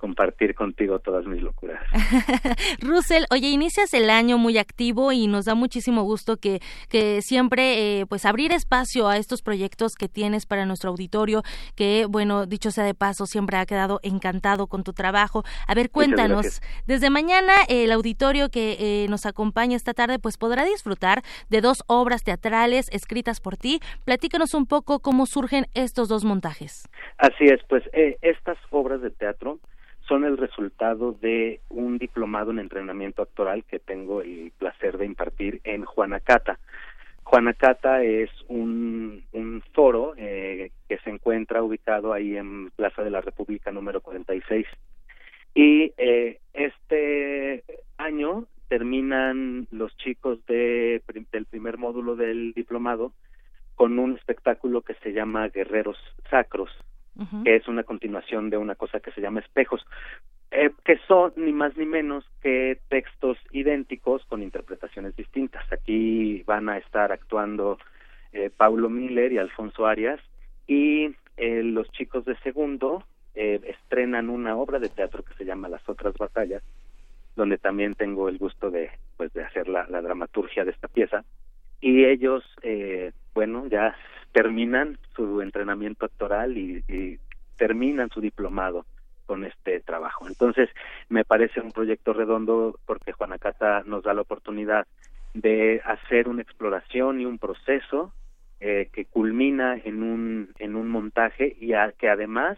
compartir contigo todas mis locuras. [LAUGHS] Russell, oye, inicias el año muy activo y nos da muchísimo gusto que, que siempre, eh, pues, abrir espacio a estos proyectos que tienes para nuestro auditorio, que, bueno, dicho sea de paso, siempre ha quedado encantado con tu trabajo. A ver, cuéntanos, desde mañana el auditorio que eh, nos acompaña esta tarde, pues, podrá disfrutar de dos obras teatrales escritas por ti. Platícanos un poco cómo surgen estos dos montajes. Así es, pues, eh, estas obras de teatro son el resultado de un diplomado en entrenamiento actoral que tengo el placer de impartir en Juanacata. Juanacata es un, un foro eh, que se encuentra ubicado ahí en Plaza de la República número 46. Y eh, este año terminan los chicos de, del primer módulo del diplomado con un espectáculo que se llama Guerreros Sacros que es una continuación de una cosa que se llama espejos, eh, que son ni más ni menos que textos idénticos con interpretaciones distintas. Aquí van a estar actuando eh, Paulo Miller y Alfonso Arias y eh, los chicos de segundo estrenan una obra de teatro que se llama Las otras batallas, donde también tengo el gusto de pues de hacer la, la dramaturgia de esta pieza y ellos bueno ya terminan su entrenamiento actoral y, terminan su diplomado con este trabajo. Entonces, me parece un proyecto redondo porque Juanacata nos da la oportunidad de hacer una exploración y un proceso eh, que culmina en un, en un montaje y que además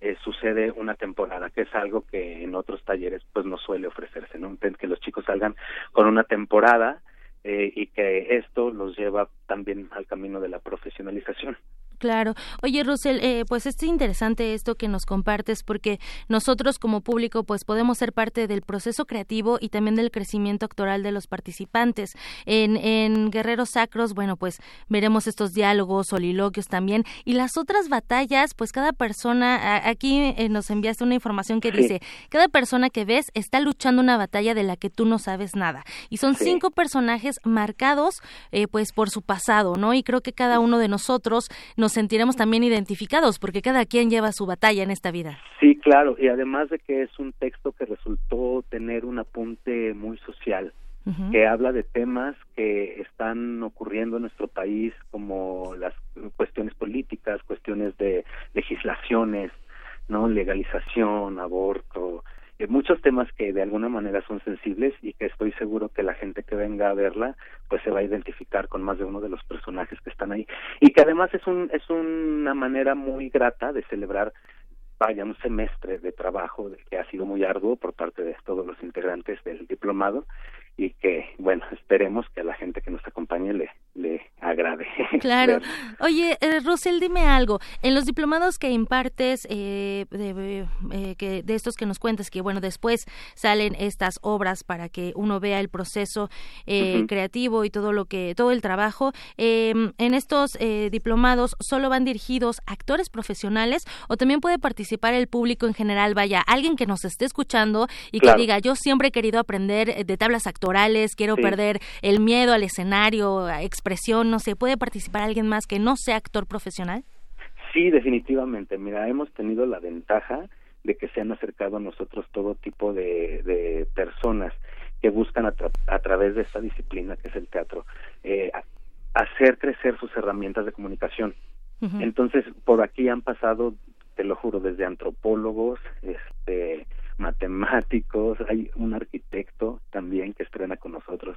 eh, sucede una temporada, que es algo que en otros talleres pues no suele ofrecerse, ¿no? Que los chicos salgan con una temporada eh, y que esto los lleva también al camino de la profesionalización. Claro. Oye, Russell, eh, pues es interesante esto que nos compartes porque nosotros como público pues podemos ser parte del proceso creativo y también del crecimiento actoral de los participantes. En, en Guerreros Sacros, bueno, pues veremos estos diálogos, soliloquios también. Y las otras batallas, pues cada persona, aquí eh, nos enviaste una información que dice, cada persona que ves está luchando una batalla de la que tú no sabes nada. Y son cinco personajes marcados eh, pues por su pasado, ¿no? Y creo que cada uno de nosotros nos sentiremos también identificados, porque cada quien lleva su batalla en esta vida. Sí, claro, y además de que es un texto que resultó tener un apunte muy social, que habla de temas que están ocurriendo en nuestro país, como las cuestiones políticas, cuestiones de legislaciones, no legalización, aborto, muchos temas que de alguna manera son sensibles y que estoy seguro que la gente que venga a verla pues se va a identificar con más de uno de los personajes que están ahí. Y que además es un es una manera muy grata de celebrar vaya un semestre de trabajo que ha sido muy arduo por parte de todos los integrantes del diplomado y que, bueno, esperemos que a la gente que nos acompañe le, le agrade. [LAUGHS] Claro. Oye, eh, Rosel, dime algo. En los diplomados que impartes, eh, de, eh, que, de estos que nos cuentas, que bueno, después salen estas obras para que uno vea el proceso eh, creativo y todo lo que, todo el trabajo, em, en estos diplomados solo van dirigidos a actores profesionales o también puede participar el público en general, vaya, alguien que nos esté escuchando y que diga, yo siempre he querido aprender de tablas actuales quiero perder el miedo al escenario, a expresión, no sé, ¿puede participar alguien más que no sea actor profesional? Sí, definitivamente. Mira, hemos tenido la ventaja de que se han acercado a nosotros todo tipo de, personas que buscan a, través de esta disciplina que es el teatro eh, hacer crecer sus herramientas de comunicación. Entonces, por aquí han pasado, te lo juro, desde antropólogos, este, matemáticos, hay un arquitecto también que estrena con nosotros,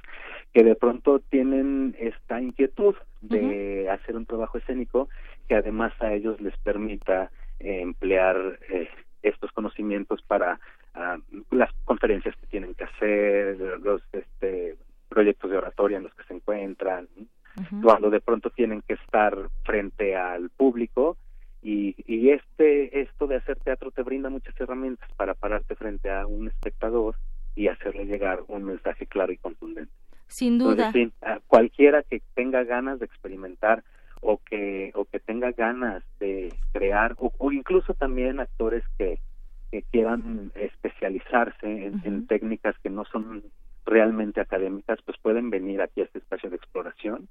que de pronto tienen esta inquietud de hacer un trabajo escénico que además a ellos les permita eh, emplear eh, estos conocimientos para ah, las conferencias que tienen que hacer, los este, proyectos de oratoria en los que se encuentran, cuando de pronto tienen que estar frente al público y, y este esto de hacer teatro te brinda muchas herramientas para pararte frente a un espectador y hacerle llegar un mensaje claro y contundente. Sin duda. cualquiera que tenga ganas de experimentar o que o que tenga ganas de crear o, incluso también actores que, que quieran especializarse en, técnicas que no son realmente académicas pues pueden venir aquí a este espacio de exploración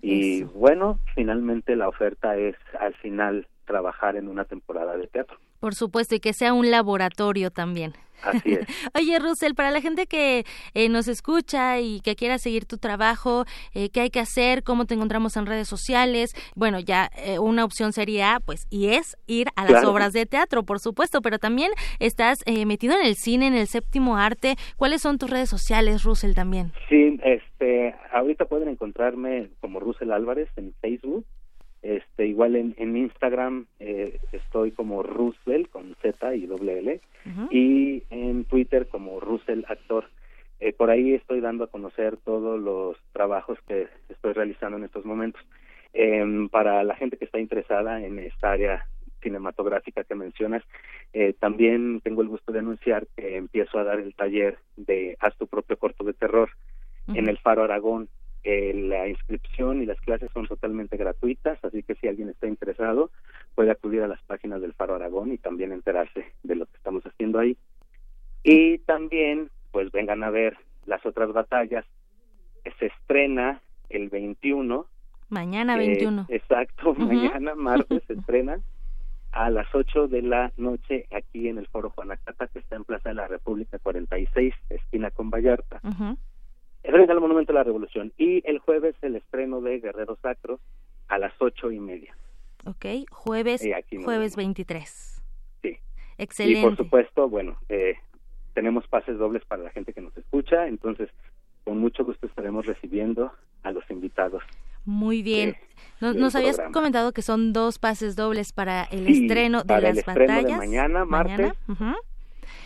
y bueno finalmente la oferta es al final trabajar en una temporada de teatro. Por supuesto, y que sea un laboratorio también. Así es. [LAUGHS] Oye, Russell, para la gente que eh, nos escucha y que quiera seguir tu trabajo, eh, ¿qué hay que hacer? ¿Cómo te encontramos en redes sociales? Bueno, ya eh, una opción sería, pues, y es ir a las obras de teatro, por supuesto, pero también estás metido en el cine, en el séptimo arte. ¿Cuáles son tus redes sociales, Russell, también? Sí, este, ahorita pueden encontrarme como Russell Álvarez en Facebook este, igual en, en Instagram eh, estoy como Russell con Z y doble L y en Twitter como Russell Actor. Eh, por ahí estoy dando a conocer todos los trabajos que estoy realizando en estos momentos. Em, para la gente que está interesada en esta área cinematográfica que mencionas, eh, también tengo el gusto de anunciar que empiezo a dar el taller de Haz tu propio corto de terror en el Faro Aragón eh, la inscripción y las clases son totalmente gratuitas, así que si alguien está interesado puede acudir a las páginas del Faro Aragón y también enterarse de lo que estamos haciendo ahí. Y también, pues vengan a ver las otras batallas. Se estrena el 21. Mañana 21. Eh, exacto, mañana [LAUGHS] martes se estrena a las 8 de la noche aquí en el Foro Juanacata, que está en Plaza de la República 46, esquina con Vallarta frente al Monumento de la Revolución. Y el jueves el estreno de Guerreros Sacros a las ocho y media. Ok, jueves, jueves 23. Sí. Excelente. Y por supuesto, bueno, eh, tenemos pases dobles para la gente que nos escucha, entonces con mucho gusto estaremos recibiendo a los invitados. Muy bien. Nos, habías comentado que son dos pases dobles para el estreno de las batallas. De mañana, martes.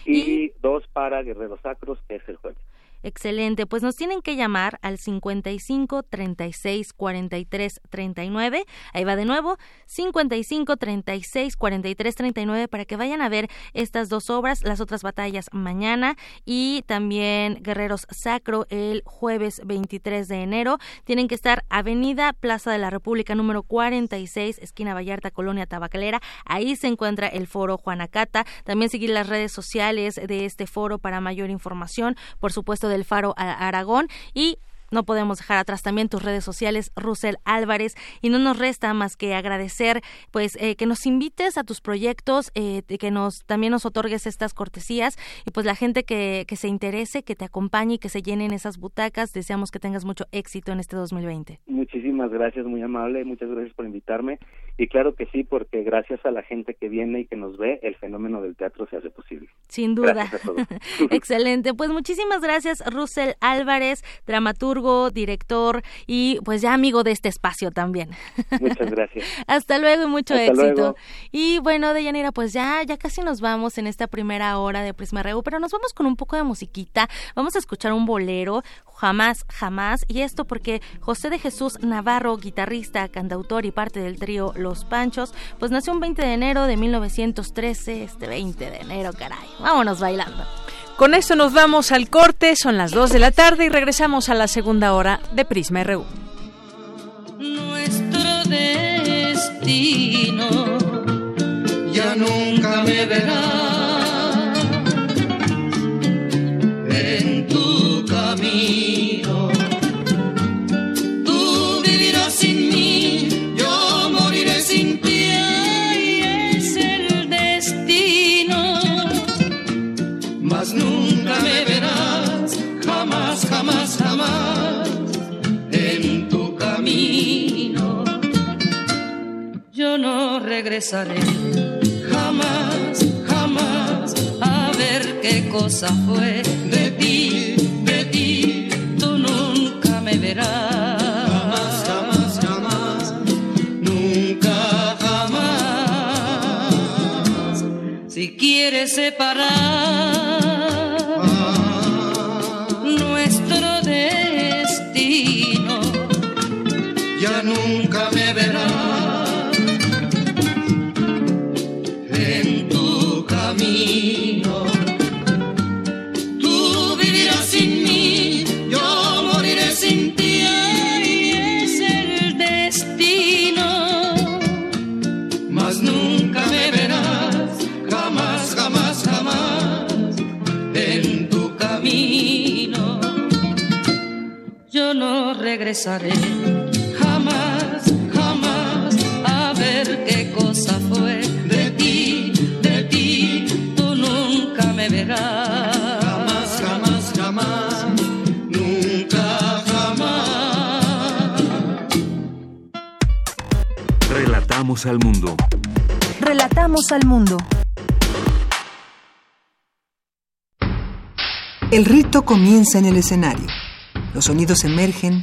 y, dos para Guerreros Sacros, que es el jueves. Excelente, pues nos tienen que llamar al 55 36 43 39. Ahí va de nuevo, 55 36 43 39 para que vayan a ver estas dos obras, las otras batallas mañana y también Guerreros Sacro el jueves 23 de enero. Tienen que estar Avenida Plaza de la República número 46, esquina Vallarta, Colonia Tabacalera. Ahí se encuentra el foro Juanacata. También seguir las redes sociales de este foro para mayor información. Por supuesto, del Faro Aragón. Y no podemos dejar atrás también tus redes sociales, Russell Álvarez, y no nos resta más que agradecer, pues, eh, que nos invites a tus proyectos, eh, que nos también nos otorgues estas cortesías. Y pues la gente que, que se interese, que te acompañe y que se llenen esas butacas, deseamos que tengas mucho éxito en este 2020. Muchísimas gracias, muy amable, muchas gracias por invitarme y claro que sí, porque gracias a la gente que viene y que nos ve, el fenómeno del teatro se hace posible. Sin duda. [LAUGHS] Excelente, pues muchísimas gracias, Russell Álvarez, dramaturgo director y pues ya amigo de este espacio también. [LAUGHS] Muchas gracias. Hasta luego y mucho éxito. Y bueno, Deyanira, pues ya, ya casi nos vamos en esta primera hora de Prisma Reu, pero nos vamos con un poco de musiquita. Vamos a escuchar un bolero, jamás, jamás. Y esto porque José de Jesús Navarro, guitarrista, cantautor y parte del trío Los Panchos, pues nació un 20 de enero de 1913, este 20 de enero, caray. Vámonos bailando. Con esto nos vamos al corte, son las 2 de la tarde y regresamos a la segunda hora de Prisma RU. Nuestro destino ya nunca me verá regresaré, jamás, jamás, a ver qué cosa fue de ti, de ti, tú nunca me verás. Jamás, jamás, jamás, nunca jamás. Si quieres separar regresaré. Jamás, jamás, a ver qué cosa fue de ti, de ti, tú nunca me verás. Jamás, jamás, jamás, nunca jamás. Relatamos al mundo. Relatamos al mundo. El rito comienza en el escenario. Los sonidos emergen,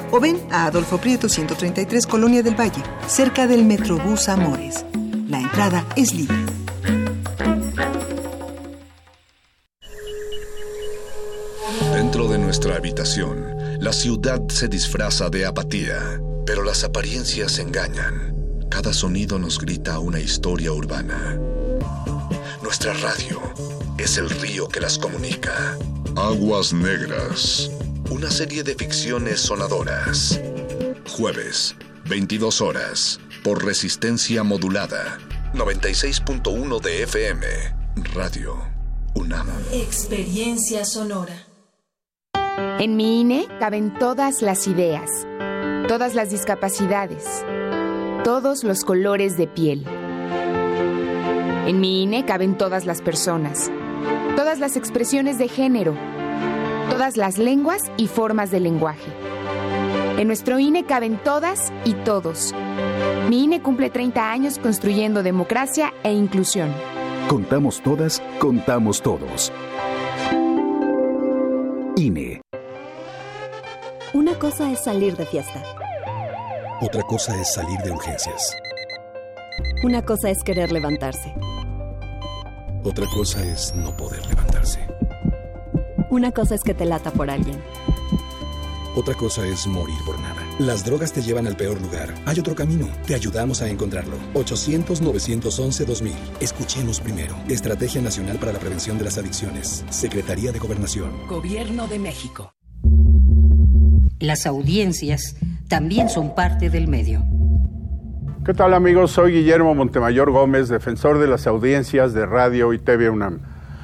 o ven a Adolfo Prieto 133 Colonia del Valle, cerca del Metrobús Amores. La entrada es libre. Dentro de nuestra habitación, la ciudad se disfraza de apatía, pero las apariencias engañan. Cada sonido nos grita una historia urbana. Nuestra radio es el río que las comunica. Aguas Negras una serie de ficciones sonadoras. Jueves, 22 horas, por resistencia modulada. 96.1 de FM, Radio UNAM. Experiencia sonora. En mi INE caben todas las ideas, todas las discapacidades, todos los colores de piel. En mi INE caben todas las personas, todas las expresiones de género todas las lenguas y formas de lenguaje. En nuestro INE caben todas y todos. Mi INE cumple 30 años construyendo democracia e inclusión. Contamos todas, contamos todos. INE. Una cosa es salir de fiesta. Otra cosa es salir de urgencias. Una cosa es querer levantarse. Otra cosa es no poder levantarse. Una cosa es que te lata por alguien. Otra cosa es morir por nada. Las drogas te llevan al peor lugar. Hay otro camino. Te ayudamos a encontrarlo. 800-911-2000. Escuchemos primero. Estrategia Nacional para la Prevención de las Adicciones. Secretaría de Gobernación. Gobierno de México. Las audiencias también son parte del medio. ¿Qué tal amigos? Soy Guillermo Montemayor Gómez, defensor de las audiencias de Radio y TV UNAM.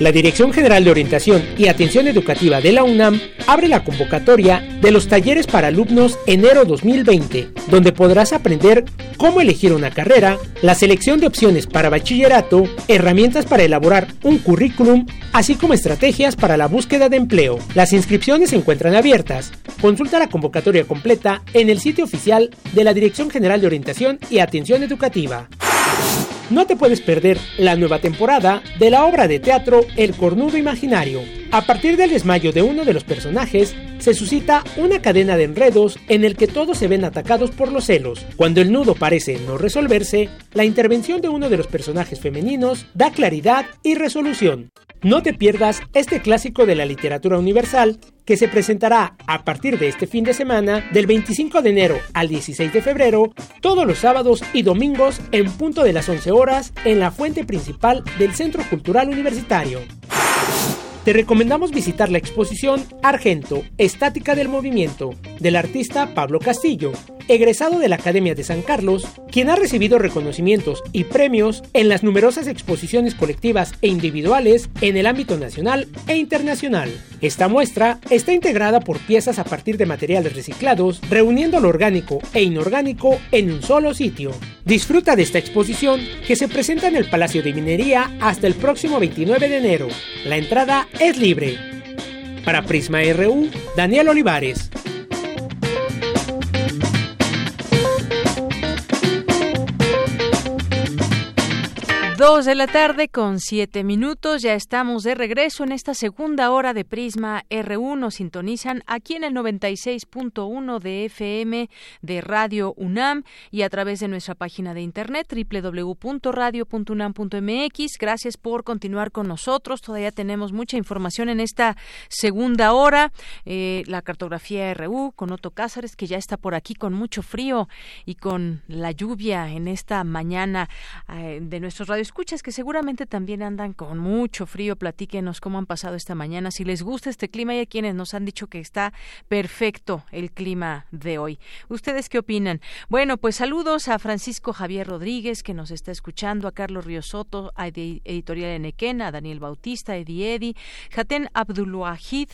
La Dirección General de Orientación y Atención Educativa de la UNAM abre la convocatoria de los talleres para alumnos enero 2020, donde podrás aprender cómo elegir una carrera, la selección de opciones para bachillerato, herramientas para elaborar un currículum, así como estrategias para la búsqueda de empleo. Las inscripciones se encuentran abiertas. Consulta la convocatoria completa en el sitio oficial de la Dirección General de Orientación y Atención Educativa. No te puedes perder la nueva temporada de la obra de teatro El Cornudo Imaginario. A partir del desmayo de uno de los personajes, se suscita una cadena de enredos en el que todos se ven atacados por los celos. Cuando el nudo parece no resolverse, la intervención de uno de los personajes femeninos da claridad y resolución. No te pierdas este clásico de la literatura universal que se presentará a partir de este fin de semana del 25 de enero al 16 de febrero, todos los sábados y domingos en punto de las 11 horas en la fuente principal del Centro Cultural Universitario. Te recomendamos visitar la exposición Argento, Estática del Movimiento, del artista Pablo Castillo, egresado de la Academia de San Carlos, quien ha recibido reconocimientos y premios en las numerosas exposiciones colectivas e individuales en el ámbito nacional e internacional. Esta muestra está integrada por piezas a partir de materiales reciclados, reuniendo lo orgánico e inorgánico en un solo sitio. Disfruta de esta exposición que se presenta en el Palacio de Minería hasta el próximo 29 de enero. La entrada es libre. Para Prisma RU, Daniel Olivares. Dos de la tarde con siete minutos. Ya estamos de regreso en esta segunda hora de Prisma R1. Nos sintonizan aquí en el 96.1 de FM de Radio UNAM y a través de nuestra página de internet www.radio.unam.mx. Gracias por continuar con nosotros. Todavía tenemos mucha información en esta segunda hora. Eh, la cartografía RU con Otto Cázares, que ya está por aquí con mucho frío y con la lluvia en esta mañana eh, de nuestros radios escuchas que seguramente también andan con mucho frío, platíquenos cómo han pasado esta mañana, si les gusta este clima y hay quienes nos han dicho que está perfecto el clima de hoy. ¿Ustedes qué opinan? Bueno, pues saludos a Francisco Javier Rodríguez que nos está escuchando, a Carlos Río Soto, a Editorial Enequén, a Daniel Bautista, a Eddie Eddy, Jaten Abdulwahid,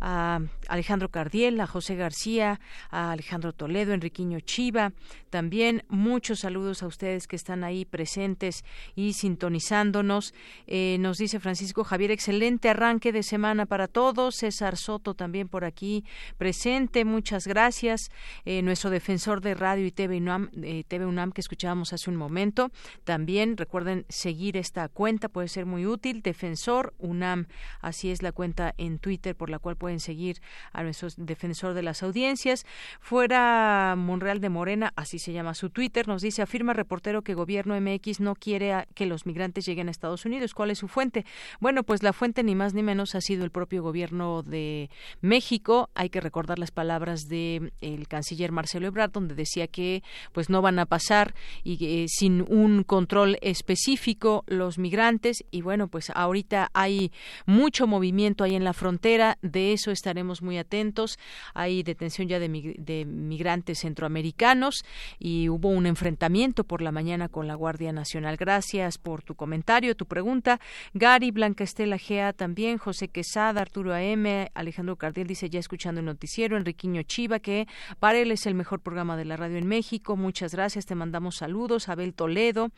a Alejandro Cardiel, a José García, a Alejandro Toledo, Enriquiño Chiva, también muchos saludos a ustedes que están ahí presentes y sintonizándonos. Eh, nos dice Francisco Javier, excelente arranque de semana para todos. César Soto también por aquí presente, muchas gracias. Eh, nuestro defensor de radio y TV UNAM, eh, TV UNAM que escuchábamos hace un momento. También recuerden seguir esta cuenta, puede ser muy útil. Defensor UNAM, así es la cuenta en Twitter por la cual pueden seguir a nuestro defensor de las audiencias. Fuera Monreal de Morena, así se llama su Twitter, nos dice, afirma reportero que gobierno MX no quiere que los migrantes lleguen a Estados Unidos. ¿Cuál es su fuente? Bueno, pues la fuente ni más ni menos ha sido el propio gobierno de México. Hay que recordar las palabras de el canciller Marcelo Ebrard, donde decía que pues no van a pasar y eh, sin un control específico los migrantes. Y bueno, pues ahorita hay mucho movimiento ahí en la frontera. De eso estaremos muy atentos. Hay detención ya de, de migrantes centroamericanos y hubo un enfrentamiento por la mañana con la Guardia Nacional. Gracias por tu comentario, tu pregunta. Gary, Blanca Estela Gea también, José Quesada, Arturo AM, Alejandro Cardiel dice ya escuchando el noticiero, Enriquiño Chiva, que para él es el mejor programa de la radio en México. Muchas gracias, te mandamos saludos. Abel Toledo,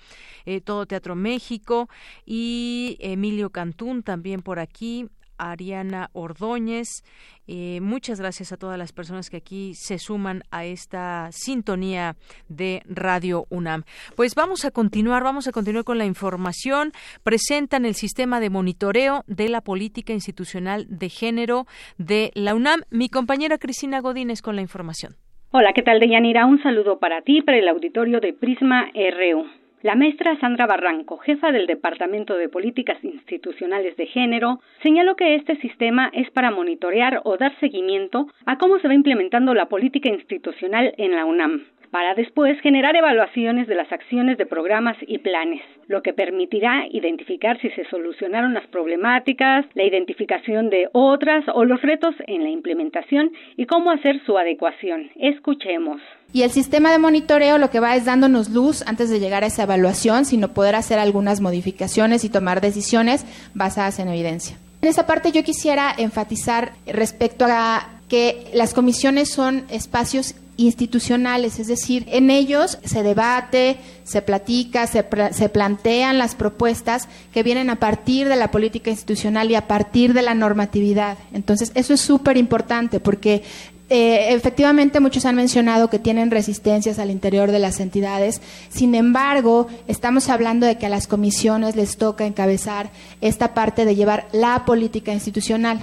eh, Todo Teatro México y Emilio Cantún también por aquí. Ariana Ordóñez. Eh, muchas gracias a todas las personas que aquí se suman a esta sintonía de Radio UNAM. Pues vamos a continuar, vamos a continuar con la información. Presentan el sistema de monitoreo de la política institucional de género de la UNAM. Mi compañera Cristina Godínez con la información. Hola, ¿qué tal, Deyanira? Un saludo para ti, para el auditorio de Prisma RU. La maestra Sandra Barranco, jefa del Departamento de Políticas Institucionales de Género, señaló que este sistema es para monitorear o dar seguimiento a cómo se va implementando la política institucional en la UNAM para después generar evaluaciones de las acciones de programas y planes, lo que permitirá identificar si se solucionaron las problemáticas, la identificación de otras o los retos en la implementación y cómo hacer su adecuación. Escuchemos. Y el sistema de monitoreo lo que va es dándonos luz antes de llegar a esa evaluación, sino poder hacer algunas modificaciones y tomar decisiones basadas en evidencia. En esa parte yo quisiera enfatizar respecto a que las comisiones son espacios institucionales, es decir, en ellos se debate, se platica, se, plantean las propuestas que vienen a partir de la política institucional y a partir de la normatividad. Entonces, eso es súper importante porque eh, efectivamente muchos han mencionado que tienen resistencias al interior de las entidades, sin embargo, estamos hablando de que a las comisiones les toca encabezar esta parte de llevar la política institucional.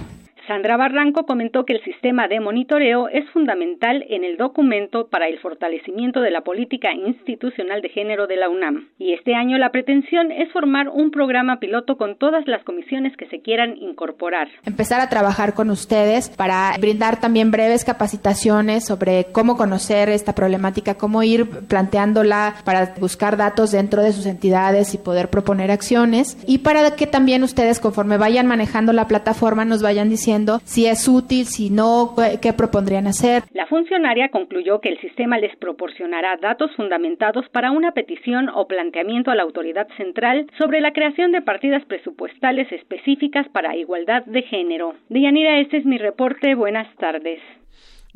Sandra Barranco comentó que el sistema de monitoreo es fundamental en el documento para el fortalecimiento de la política institucional de género de la UNAM. Y este año la pretensión es formar un programa piloto con todas las comisiones que se quieran incorporar. Empezar a trabajar con ustedes para brindar también breves capacitaciones sobre cómo conocer esta problemática, cómo ir planteándola para buscar datos dentro de sus entidades y poder proponer acciones y para que también ustedes conforme vayan manejando la plataforma nos vayan diciendo si es útil, si no, qué propondrían hacer. La funcionaria concluyó que el sistema les proporcionará datos fundamentados para una petición o planteamiento a la autoridad central sobre la creación de partidas presupuestales específicas para igualdad de género. Deyanira, este es mi reporte. Buenas tardes.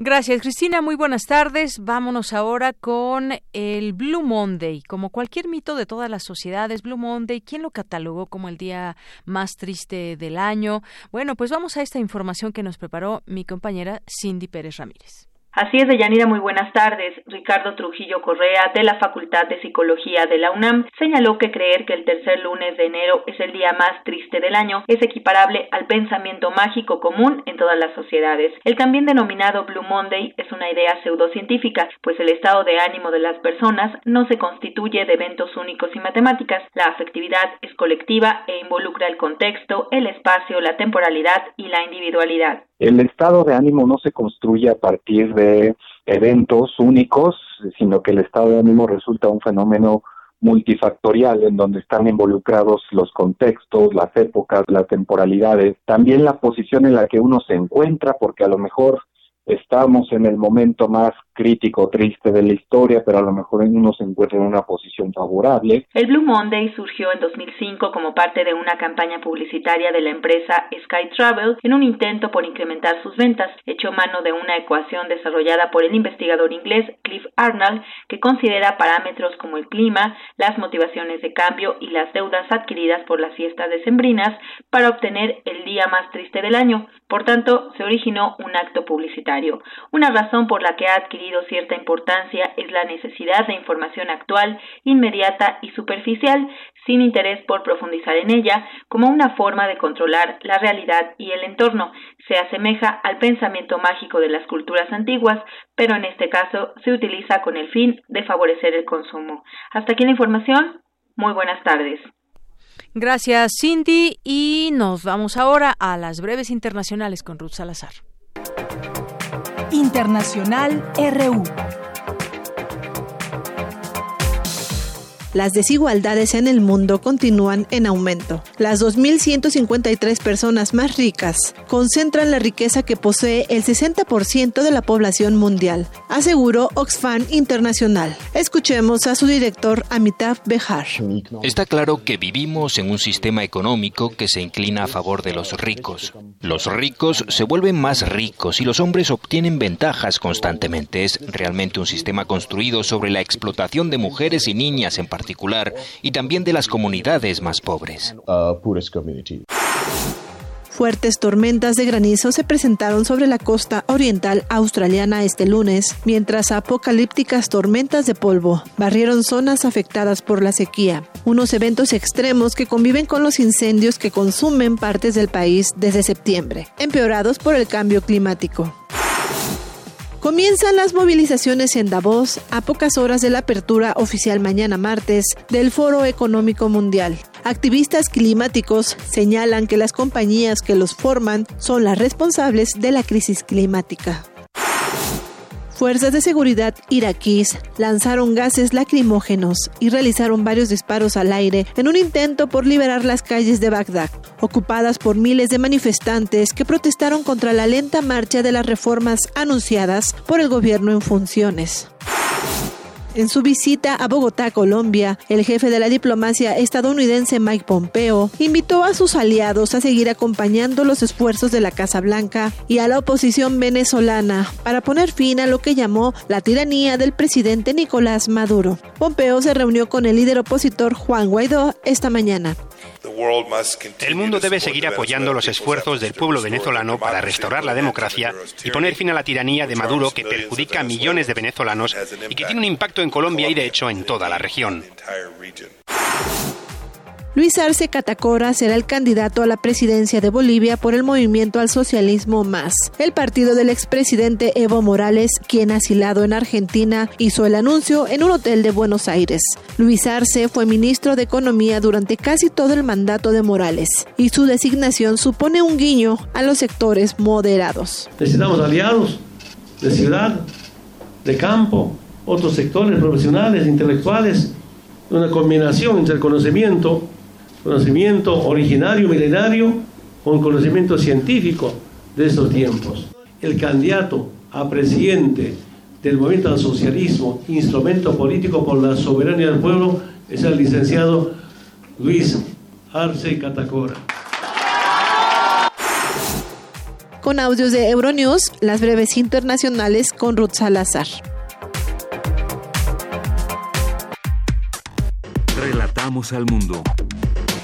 Gracias, Cristina. Muy buenas tardes. Vámonos ahora con el Blue Monday. Como cualquier mito de todas las sociedades, Blue Monday, ¿quién lo catalogó como el día más triste del año? Bueno, pues vamos a esta información que nos preparó mi compañera Cindy Pérez Ramírez. Así es, Deyanira, muy buenas tardes. Ricardo Trujillo Correa, de la Facultad de Psicología de la UNAM, señaló que creer que el tercer lunes de enero es el día más triste del año es equiparable al pensamiento mágico común en todas las sociedades. El también denominado Blue Monday es una idea pseudocientífica, pues el estado de ánimo de las personas no se constituye de eventos únicos y matemáticas. La afectividad es colectiva e involucra el contexto, el espacio, la temporalidad y la individualidad. El estado de ánimo no se construye a partir de eventos únicos, sino que el estado de ánimo resulta un fenómeno multifactorial en donde están involucrados los contextos, las épocas, las temporalidades, también la posición en la que uno se encuentra, porque a lo mejor estamos en el momento más crítico, triste de la historia, pero a lo mejor uno se encuentra en una posición favorable. El Blue Monday surgió en 2005 como parte de una campaña publicitaria de la empresa Sky Travel en un intento por incrementar sus ventas, hecho mano de una ecuación desarrollada por el investigador inglés Cliff Arnold, que considera parámetros como el clima, las motivaciones de cambio y las deudas adquiridas por las fiestas decembrinas para obtener el día más triste del año. Por tanto, se originó un acto publicitario. Una razón por la que ha adquirido cierta importancia es la necesidad de información actual, inmediata y superficial, sin interés por profundizar en ella, como una forma de controlar la realidad y el entorno. Se asemeja al pensamiento mágico de las culturas antiguas, pero en este caso se utiliza con el fin de favorecer el consumo. Hasta aquí la información. Muy buenas tardes. Gracias, Cindy. Y nos vamos ahora a las breves internacionales con Ruth Salazar. Internacional RU. Las desigualdades en el mundo continúan en aumento. Las 2.153 personas más ricas concentran la riqueza que posee el 60% de la población mundial, aseguró Oxfam Internacional. Escuchemos a su director Amitav Behar. Está claro que vivimos en un sistema económico que se inclina a favor de los ricos. Los ricos se vuelven más ricos y los hombres obtienen ventajas constantemente. Es realmente un sistema construido sobre la explotación de mujeres y niñas en particular particular y también de las comunidades más pobres. Fuertes tormentas de granizo se presentaron sobre la costa oriental australiana este lunes, mientras apocalípticas tormentas de polvo barrieron zonas afectadas por la sequía, unos eventos extremos que conviven con los incendios que consumen partes del país desde septiembre, empeorados por el cambio climático. Comienzan las movilizaciones en Davos a pocas horas de la apertura oficial mañana martes del Foro Económico Mundial. Activistas climáticos señalan que las compañías que los forman son las responsables de la crisis climática. Fuerzas de seguridad iraquíes lanzaron gases lacrimógenos y realizaron varios disparos al aire en un intento por liberar las calles de Bagdad, ocupadas por miles de manifestantes que protestaron contra la lenta marcha de las reformas anunciadas por el gobierno en funciones. En su visita a Bogotá, Colombia, el jefe de la diplomacia estadounidense Mike Pompeo invitó a sus aliados a seguir acompañando los esfuerzos de la Casa Blanca y a la oposición venezolana para poner fin a lo que llamó la tiranía del presidente Nicolás Maduro. Pompeo se reunió con el líder opositor Juan Guaidó esta mañana. El mundo debe seguir apoyando los esfuerzos del pueblo venezolano para restaurar la democracia y poner fin a la tiranía de Maduro que perjudica a millones de venezolanos y que tiene un impacto en Colombia y de hecho en toda la región. Luis Arce Catacora será el candidato a la presidencia de Bolivia por el movimiento al socialismo más. El partido del expresidente Evo Morales, quien asilado en Argentina, hizo el anuncio en un hotel de Buenos Aires. Luis Arce fue ministro de Economía durante casi todo el mandato de Morales y su designación supone un guiño a los sectores moderados. Necesitamos aliados de ciudad, de campo, otros sectores profesionales, intelectuales, una combinación entre el conocimiento, conocimiento originario, milenario, con conocimiento científico de estos tiempos. El candidato a presidente del movimiento al socialismo, instrumento político por la soberanía del pueblo, es el licenciado Luis Arce Catacora. Con audios de Euronews, las breves internacionales con Ruth Salazar. Relatamos al mundo.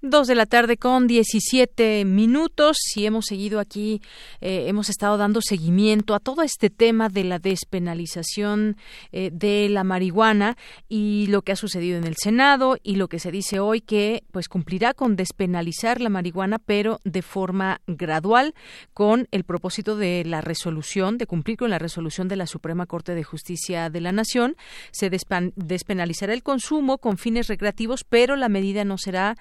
Dos de la tarde con 17 minutos y hemos seguido aquí, eh, hemos estado dando seguimiento a todo este tema de la despenalización eh, de la marihuana y lo que ha sucedido en el Senado y lo que se dice hoy que pues cumplirá con despenalizar la marihuana pero de forma gradual con el propósito de la resolución, de cumplir con la resolución de la Suprema Corte de Justicia de la Nación. Se despenalizará el consumo con fines recreativos pero la medida no será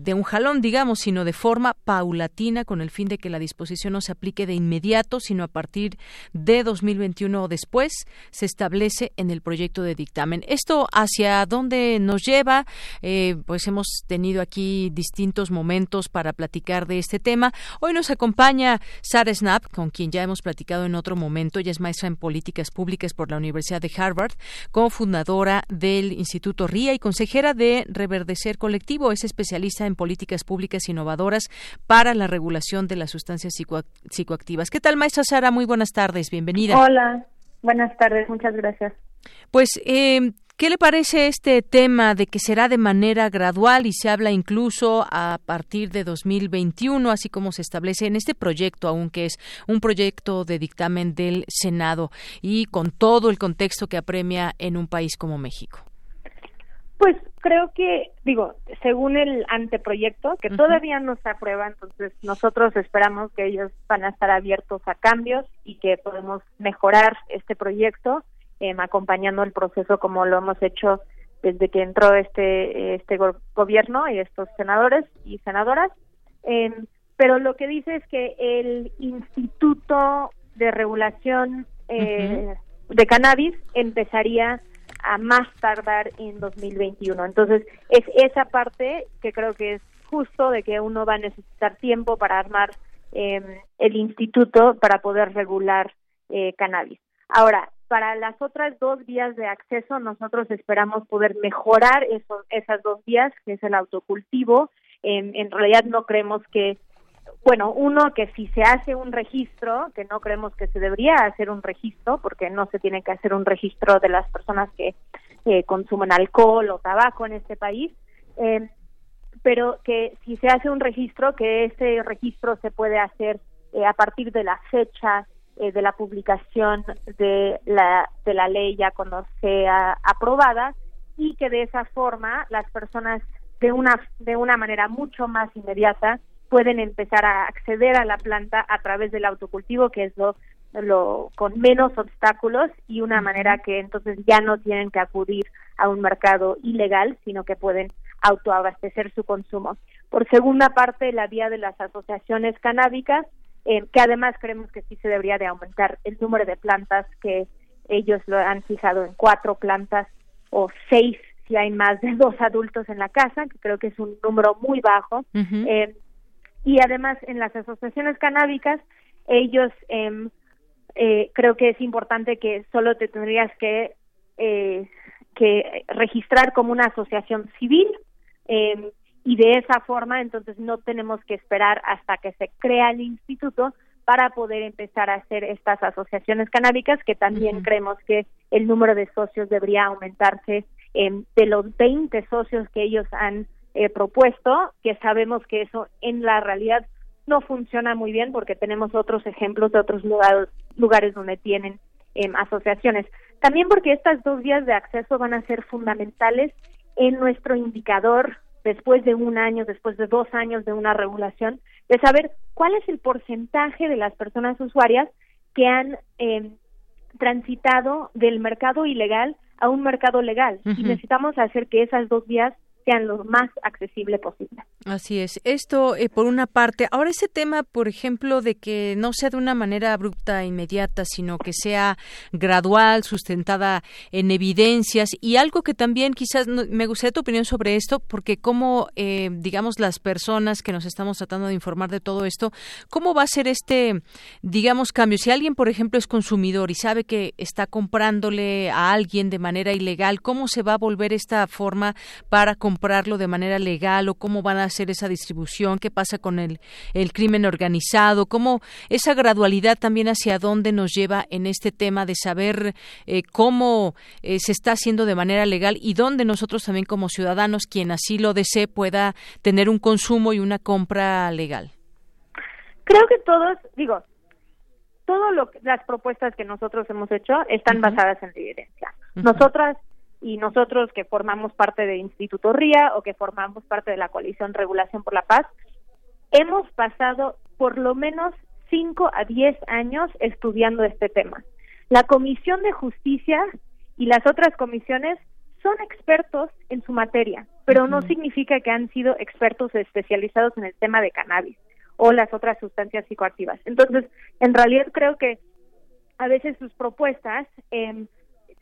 de un jalón, digamos, sino de forma paulatina, con el fin de que la disposición no se aplique de inmediato, sino a partir de 2021 o después, se establece en el proyecto de dictamen. ¿Esto hacia dónde nos lleva? Eh, pues hemos tenido aquí distintos momentos para platicar de este tema. Hoy nos acompaña Sara Snap, con quien ya hemos platicado en otro momento. Ella es maestra en políticas públicas por la Universidad de Harvard, cofundadora del Instituto RIA y consejera de Reverdecer Colectivo. Es especialista en políticas públicas innovadoras para la regulación de las sustancias psicoactivas. ¿Qué tal, maestra Sara? Muy buenas tardes, bienvenida. Hola, buenas tardes, muchas gracias. Pues, eh, ¿Qué le parece este tema de que será de manera gradual y se habla incluso a partir de 2021, así como se establece en este proyecto, aunque es un proyecto de dictamen del Senado y con todo el contexto que apremia en un país como México? Pues creo que, digo, según el anteproyecto, que todavía no se aprueba, entonces nosotros esperamos que ellos van a estar abiertos a cambios y que podemos mejorar este proyecto eh, acompañando el proceso como lo hemos hecho desde que entró este este gobierno y estos senadores y senadoras. Eh, pero lo que dice es que el Instituto de Regulación eh, de Cannabis empezaría a más tardar en 2021. Entonces, es esa parte que creo que es justo de que uno va a necesitar tiempo para armar eh, el instituto para poder regular eh, cannabis. Ahora, para las otras dos vías de acceso, nosotros esperamos poder mejorar eso, esas dos vías, que es el autocultivo. en realidad no creemos que bueno, uno, que si se hace un registro, que no creemos que se debería hacer un registro, porque no se tiene que hacer un registro de las personas que consumen alcohol o tabaco en este país, eh, pero que si se hace un registro, que ese registro se puede hacer eh, a partir de la fecha eh, de la publicación de la, de la ley ya cuando sea aprobada y que de esa forma las personas de una, de una manera mucho más inmediata pueden empezar a acceder a la planta a través del autocultivo, que es lo, lo con menos obstáculos y una manera que entonces ya no tienen que acudir a un mercado ilegal, sino que pueden autoabastecer su consumo. Por segunda parte, la vía de las asociaciones canábicas, eh, que además creemos que sí se debería de aumentar el número de plantas que ellos lo han fijado en cuatro plantas o seis si hay más de [LAUGHS] dos adultos en la casa, que creo que es un número muy bajo. eh, y además en las asociaciones canábicas ellos eh, eh, creo que es importante que solo te tendrías que eh, que registrar como una asociación civil eh, y de esa forma entonces no tenemos que esperar hasta que se crea el instituto para poder empezar a hacer estas asociaciones canábicas que también creemos que el número de socios debería aumentarse eh, de los 20 socios que ellos han eh, propuesto, que sabemos que eso en la realidad no funciona muy bien porque tenemos otros ejemplos de otros lugares, lugares donde tienen em, asociaciones. También porque estas dos vías de acceso van a ser fundamentales en nuestro indicador después de un año, después de dos años de una regulación, de saber cuál es el porcentaje de las personas usuarias que han em, transitado del mercado ilegal a un mercado legal. Y necesitamos hacer que esas dos vías sean lo más accesible posible. Así es. Esto, eh, por una parte. Ahora, ese tema, por ejemplo, de que no sea de una manera abrupta e inmediata, sino que sea gradual, sustentada en evidencias y algo que también quizás me gustaría tu opinión sobre esto, porque como, eh, digamos, las personas que nos estamos tratando de informar de todo esto, ¿cómo va a ser este, digamos, cambio? Si alguien, por ejemplo, es consumidor y sabe que está comprándole a alguien de manera ilegal, ¿cómo se va a volver esta forma para comprarlo de manera legal o cómo van a hacer esa distribución, qué pasa con el, el crimen organizado, cómo esa gradualidad también hacia dónde nos lleva en este tema de saber eh, cómo eh, se está haciendo de manera legal y dónde nosotros también como ciudadanos, quien así lo desee, pueda tener un consumo y una compra legal. Creo que todos, digo, todas las propuestas que nosotros hemos hecho están basadas en evidencia. Nosotras y nosotros que formamos parte de Instituto RIA o que formamos parte de la coalición Regulación por la Paz, hemos pasado por lo menos 5 a 10 años estudiando este tema. La Comisión de Justicia y las otras comisiones son expertos en su materia, pero no significa que han sido expertos especializados en el tema de cannabis o las otras sustancias psicoactivas. Entonces, en realidad creo que a veces sus propuestas eh,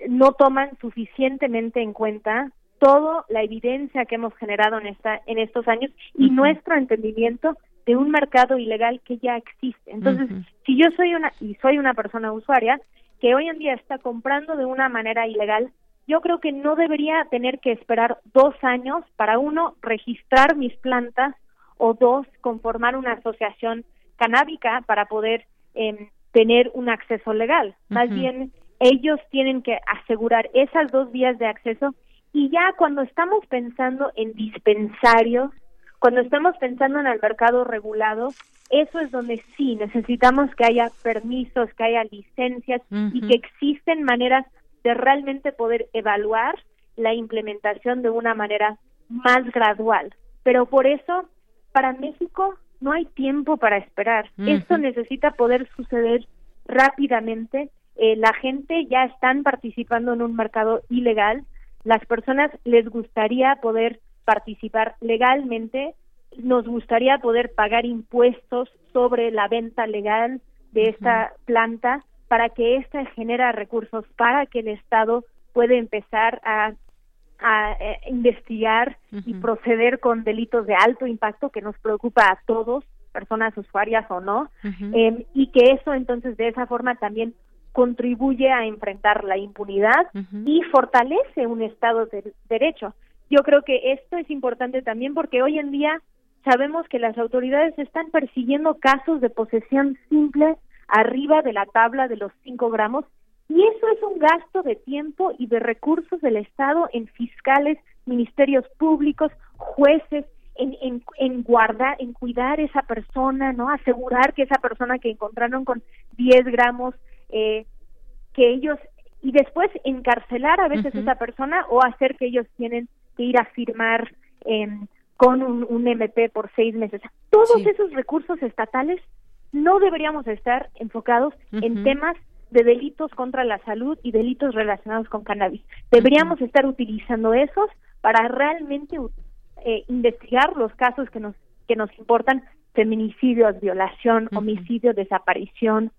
no toman suficientemente en cuenta toda la evidencia que hemos generado en esta en estos años y nuestro entendimiento de un mercado ilegal que ya existe. Entonces, si yo soy una y soy una persona usuaria que hoy en día está comprando de una manera ilegal, yo creo que no debería tener que esperar dos años para uno registrar mis plantas o dos conformar una asociación canábica para poder em, tener un acceso legal. Más bien ellos tienen que asegurar esas dos vías de acceso y ya cuando estamos pensando en dispensarios, cuando estamos pensando en el mercado regulado, eso es donde sí necesitamos que haya permisos, que haya licencias y que existen maneras de realmente poder evaluar la implementación de una manera más gradual. Pero por eso, para México no hay tiempo para esperar. Esto necesita poder suceder rápidamente eh, la gente ya están participando en un mercado ilegal, las personas les gustaría poder participar legalmente, nos gustaría poder pagar impuestos sobre la venta legal de esta planta para que ésta genera recursos para que el Estado pueda empezar a, eh, investigar y proceder con delitos de alto impacto que nos preocupa a todos, personas usuarias o no, em, y que eso entonces de esa forma también contribuye a enfrentar la impunidad y fortalece un Estado de Derecho. Yo creo que esto es importante también porque hoy en día sabemos que las autoridades están persiguiendo casos de posesión simple arriba de la tabla de los 5 gramos y eso es un gasto de tiempo y de recursos del Estado en fiscales, ministerios públicos, jueces, en, en, en, guardar, en cuidar esa persona, ¿no? Asegurar que esa persona que encontraron con 10 gramos eh, que ellos y después encarcelar a veces a esa persona o hacer que ellos tienen que ir a firmar em, con un, MP por seis meses. Todos esos recursos estatales no deberíamos estar enfocados en temas de delitos contra la salud y delitos relacionados con cannabis. Deberíamos estar utilizando esos para realmente eh, investigar los casos que nos que nos importan, feminicidios, violación, homicidio, desaparición,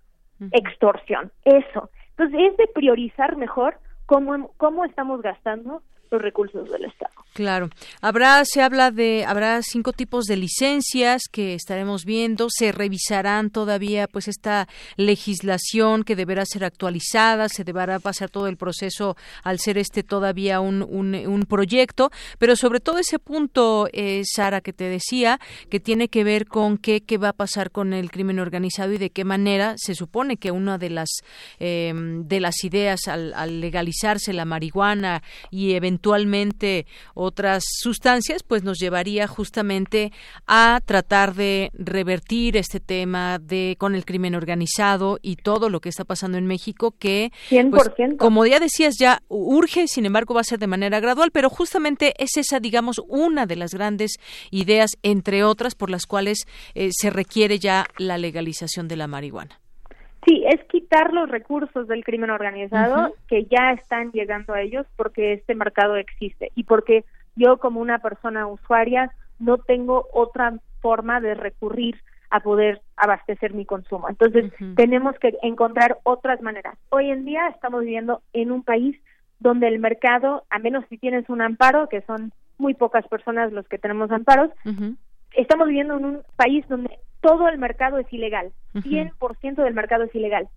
extorsión. Eso. Entonces, es de priorizar mejor cómo, cómo estamos gastando los recursos del Estado. Claro. Habrá, se habla de, habrá cinco tipos de licencias que estaremos viendo. Se revisarán todavía, pues, esta legislación que deberá ser actualizada. Se deberá pasar todo el proceso al ser este todavía un, un, proyecto. Pero sobre todo ese punto, eh, Sara, que te decía, que tiene que ver con qué, qué va a pasar con el crimen organizado y de qué manera se supone que una de las, eh, de las ideas al, al legalizarse la marihuana y eventualmente otras sustancias, pues nos llevaría justamente a tratar de revertir este tema de con el crimen organizado y todo lo que está pasando en México que pues, como ya decías ya urge, sin embargo va a ser de manera gradual, pero justamente es esa digamos una de las grandes ideas entre otras por las cuales eh, se requiere ya la legalización de la marihuana. Sí, es quitar los recursos del crimen organizado que ya están llegando a ellos porque este mercado existe y porque yo como una persona usuaria no tengo otra forma de recurrir a poder abastecer mi consumo. Entonces, tenemos que encontrar otras maneras. Hoy en día estamos viviendo en un país donde el mercado, a menos si tienes un amparo, que son muy pocas personas los que tenemos amparos, estamos viviendo en un país donde todo el mercado es ilegal, 100% del mercado es ilegal.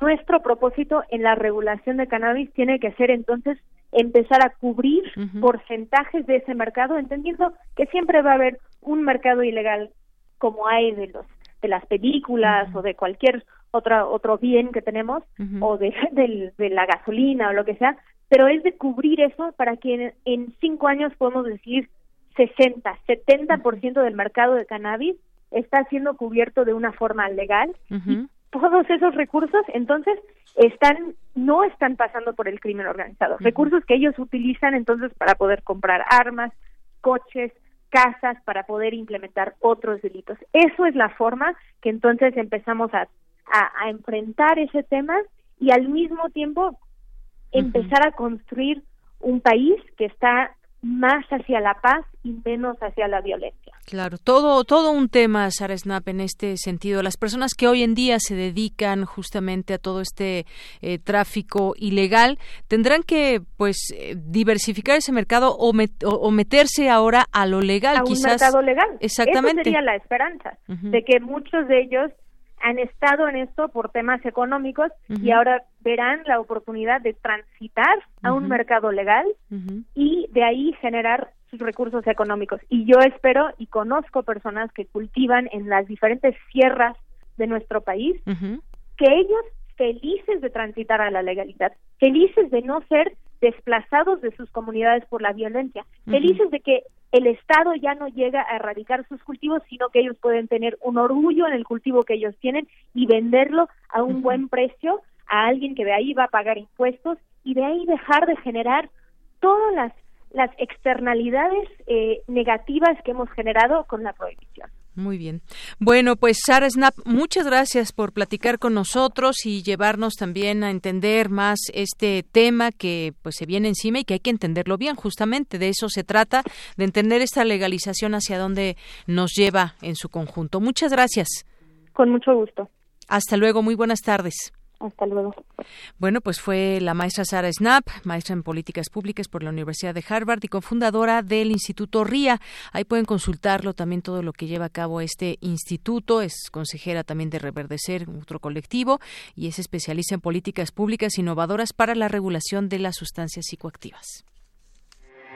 Nuestro propósito en la regulación de cannabis tiene que ser entonces empezar a cubrir porcentajes de ese mercado, entendiendo que siempre va a haber un mercado ilegal como hay de los de las películas o de cualquier otra, otro bien que tenemos o de, [LAUGHS] de, la gasolina o lo que sea, pero es de cubrir eso para que en, en cinco años podemos decir 60, 70% del mercado de cannabis está siendo cubierto de una forma legal y todos esos recursos entonces están no están pasando por el crimen organizado. Recursos que ellos utilizan entonces para poder comprar armas coches casas para poder implementar otros delitos. Eso es la forma que entonces empezamos a, a, enfrentar ese tema y al mismo tiempo empezar a construir un país que está más hacia la paz y menos hacia la violencia. Claro, todo, todo un tema, Sara Snap, en este sentido. Las personas que hoy en día se dedican justamente a todo este eh, tráfico ilegal tendrán que, pues, eh, diversificar ese mercado o, o, meterse ahora a lo legal, a quizás. un mercado legal. Exactamente. Esa sería la esperanza de que muchos de ellos han estado en esto por temas económicos y ahora verán la oportunidad de transitar a un mercado legal y de ahí generar sus recursos económicos. Y yo espero y conozco personas que cultivan en las diferentes sierras de nuestro país, que ellos felices de transitar a la legalidad, felices de no ser desplazados de sus comunidades por la violencia, felices de que el Estado ya no llega a erradicar sus cultivos, sino que ellos pueden tener un orgullo en el cultivo que ellos tienen y venderlo a un buen precio a alguien que de ahí va a pagar impuestos y de ahí dejar de generar todas las, las externalidades eh, negativas que hemos generado con la prohibición. Muy bien. Bueno, pues Sara Snap, muchas gracias por platicar con nosotros y llevarnos también a entender más este tema que pues se viene encima y que hay que entenderlo bien. Justamente de eso se trata, de entender esta legalización hacia dónde nos lleva en su conjunto. Muchas gracias. Con mucho gusto. Hasta luego, muy buenas tardes. Hasta luego. Bueno, pues fue la maestra Sara Snap, maestra en políticas públicas por la Universidad de Harvard y cofundadora del Instituto RIA. Ahí pueden consultarlo también todo lo que lleva a cabo este instituto. Es consejera también de Reverdecer, otro colectivo, y es especialista en políticas públicas innovadoras para la regulación de las sustancias psicoactivas.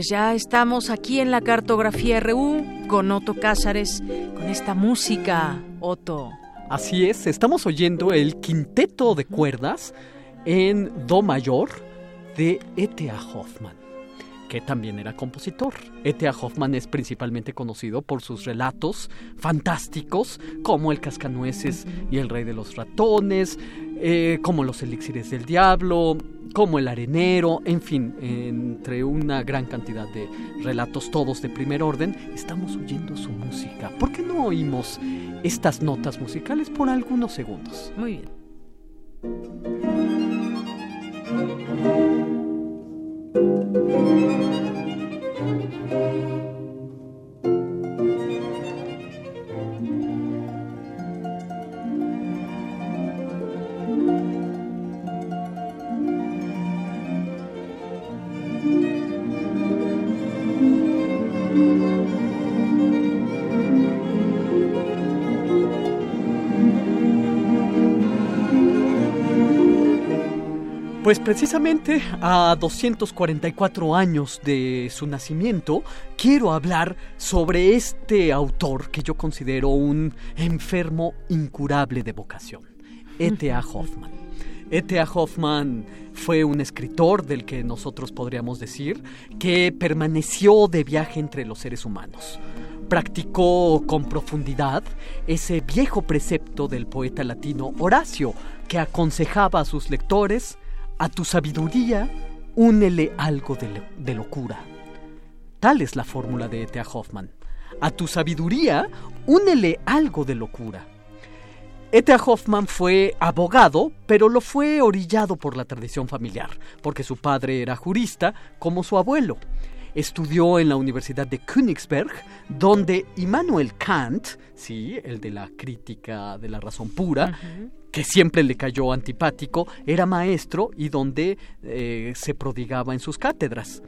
Pues ya estamos aquí en la cartografía RU con Otto Cázares, con esta música, Otto. Así es, estamos oyendo el quinteto de cuerdas en Do mayor de E.T.A. Hoffman, que también era compositor. E.T.A. Hoffman es principalmente conocido por sus relatos fantásticos como El Cascanueces y El Rey de los Ratones, eh, como Los Elixires del Diablo, como El Arenero, en fin, entre una gran cantidad de relatos todos de primer orden, estamos oyendo su música. ¿Por qué no oímos estas notas musicales por algunos segundos? Muy bien. Precisamente a 244 años de su nacimiento, quiero hablar sobre este autor que yo considero un enfermo incurable de vocación, E.T.A. Hoffman. E.T.A. Hoffman fue un escritor del que nosotros podríamos decir que permaneció de viaje entre los seres humanos practicó con profundidad ese viejo precepto del poeta latino Horacio, que aconsejaba a sus lectores a tu sabiduría, únele algo de, locura. Tal es la fórmula de E.T.A. Hoffman. A tu sabiduría, únele algo de locura. E.T.A. Hoffman fue abogado, pero lo fue orillado por la tradición familiar, porque su padre era jurista, como su abuelo. Estudió en la Universidad de Königsberg, donde Immanuel Kant, sí, el de la crítica de la razón pura, que siempre le cayó antipático, era maestro y donde eh, se prodigaba en sus cátedras.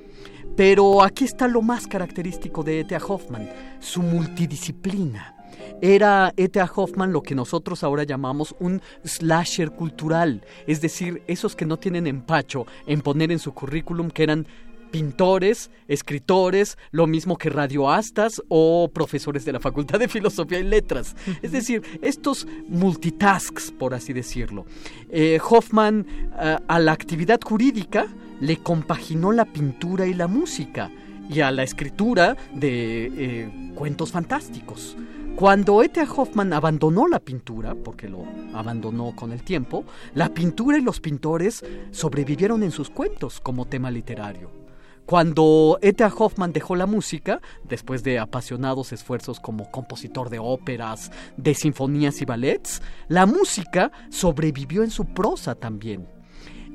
Pero aquí está lo más característico de E.T.A. Hoffman, su multidisciplina. Era E.T.A. Hoffman lo que nosotros ahora llamamos un slasher cultural, es decir, esos que no tienen empacho en poner en su currículum que eran pintores, escritores, lo mismo que radioastas o profesores de la Facultad de Filosofía y Letras. Es decir, estos multitasks, por así decirlo. Eh, Hoffman eh, a la actividad jurídica le compaginó la pintura y la música y a la escritura de eh, cuentos fantásticos. Cuando E.T.A. Hoffman abandonó la pintura, porque lo abandonó con el tiempo, la pintura y los pintores sobrevivieron en sus cuentos como tema literario. Cuando E.T.A. Hoffman dejó la música, después de apasionados esfuerzos como compositor de óperas, de sinfonías y ballets, la música sobrevivió en su prosa también.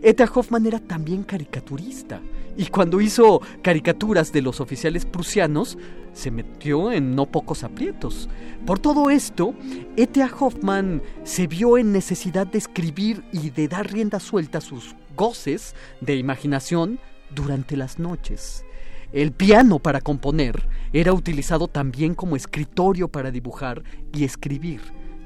E.T.A. Hoffman era también caricaturista y cuando hizo caricaturas de los oficiales prusianos se metió en no pocos aprietos. Por todo esto, E.T.A. Hoffman se vio en necesidad de escribir y de dar rienda suelta a sus goces de imaginación durante las noches. El piano para componer era utilizado también como escritorio para dibujar y escribir.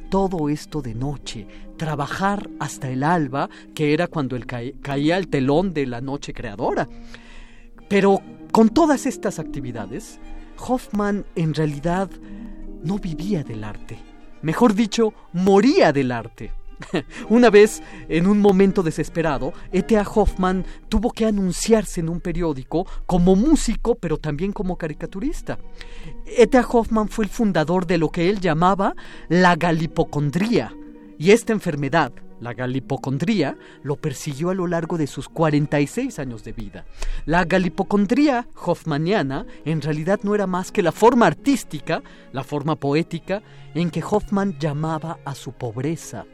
Todo esto de noche, trabajar hasta el alba, que era cuando el caía el telón de la noche creadora. Pero con todas estas actividades, Hoffman en realidad no vivía del arte. Mejor dicho, moría del arte. [LAUGHS] Una vez, en un momento desesperado, E.T.A. Hoffman tuvo que anunciarse en un periódico como músico, pero también como caricaturista. E.T.A. Hoffman fue el fundador de lo que él llamaba la galipocondría. Y esta enfermedad, la galipocondría, lo persiguió a lo largo de sus 46 años de vida. La galipocondría hoffmaniana en realidad no era más que la forma artística, la forma poética, en que Hoffman llamaba a su pobreza,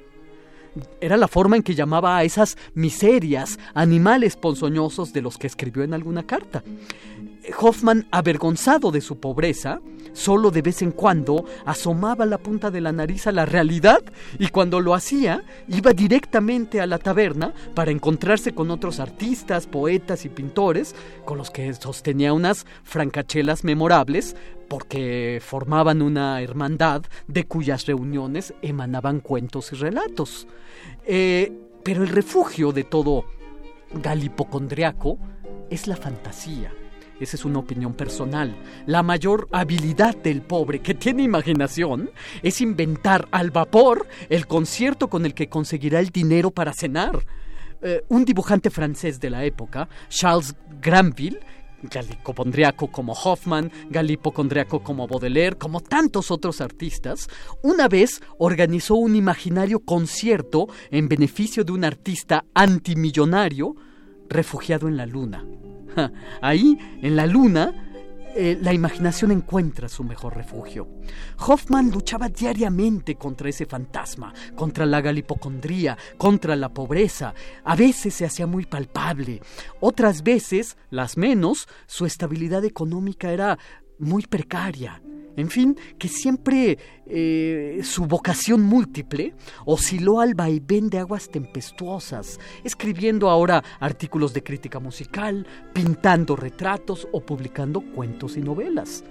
era la forma en que llamaba a esas miserias, animales ponzoñosos de los que escribió en alguna carta. Hoffman, avergonzado de su pobreza, solo de vez en cuando asomaba la punta de la nariz a la realidad y cuando lo hacía iba directamente a la taberna para encontrarse con otros artistas, poetas y pintores con los que sostenía unas francachelas memorables porque formaban una hermandad de cuyas reuniones emanaban cuentos y relatos. Eh, pero el refugio de todo galipocondriaco es la fantasía. Esa es una opinión personal. La mayor habilidad del pobre que tiene imaginación es inventar al vapor el concierto con el que conseguirá el dinero para cenar. Eh, un dibujante francés de la época, Charles Granville, galipocondriaco como Hoffman, galipocondriaco como Baudelaire, como tantos otros artistas, una vez organizó un imaginario concierto en beneficio de un artista antimillonario refugiado en la luna. Ahí, en la luna, eh, la imaginación encuentra su mejor refugio. Hoffman luchaba diariamente contra ese fantasma, contra la galipocondría, contra la pobreza. A veces se hacía muy palpable, otras veces, las menos, su estabilidad económica era muy precaria. En fin, que siempre eh, su vocación múltiple osciló al vaivén de aguas tempestuosas, escribiendo ahora artículos de crítica musical, pintando retratos o publicando cuentos y novelas.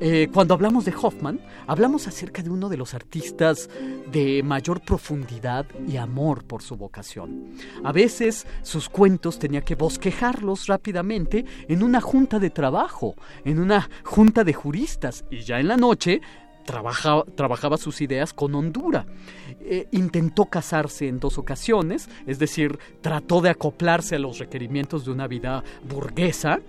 Eh, cuando hablamos de Hoffman, hablamos acerca de uno de los artistas de mayor profundidad y amor por su vocación. A veces sus cuentos tenía que bosquejarlos rápidamente en una junta de trabajo, en una junta de juristas, y ya en la noche Trabajaba, trabajaba, sus ideas con Honduras. Eh, intentó casarse en dos ocasiones, es decir, trató de acoplarse a los requerimientos de una vida burguesa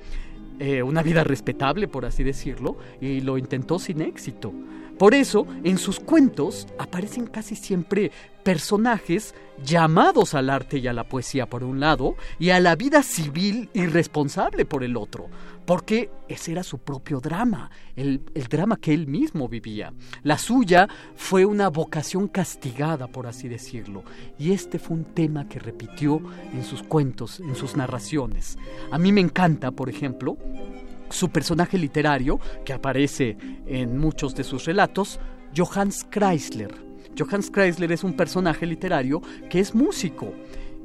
eh, una vida respetable, por así decirlo, y lo intentó sin éxito. Por eso, en sus cuentos aparecen casi siempre personajes llamados al arte y a la poesía por un lado y a la vida civil y responsable por el otro, porque ese era su propio drama, el, el, drama que él mismo vivía. La suya fue una vocación castigada, por así decirlo, y este fue un tema que repitió en sus cuentos, en sus narraciones. A mí me encanta, por ejemplo, su personaje literario, que aparece en muchos de sus relatos, Johannes Kreisler. Johannes Kreisler es un personaje literario que es músico.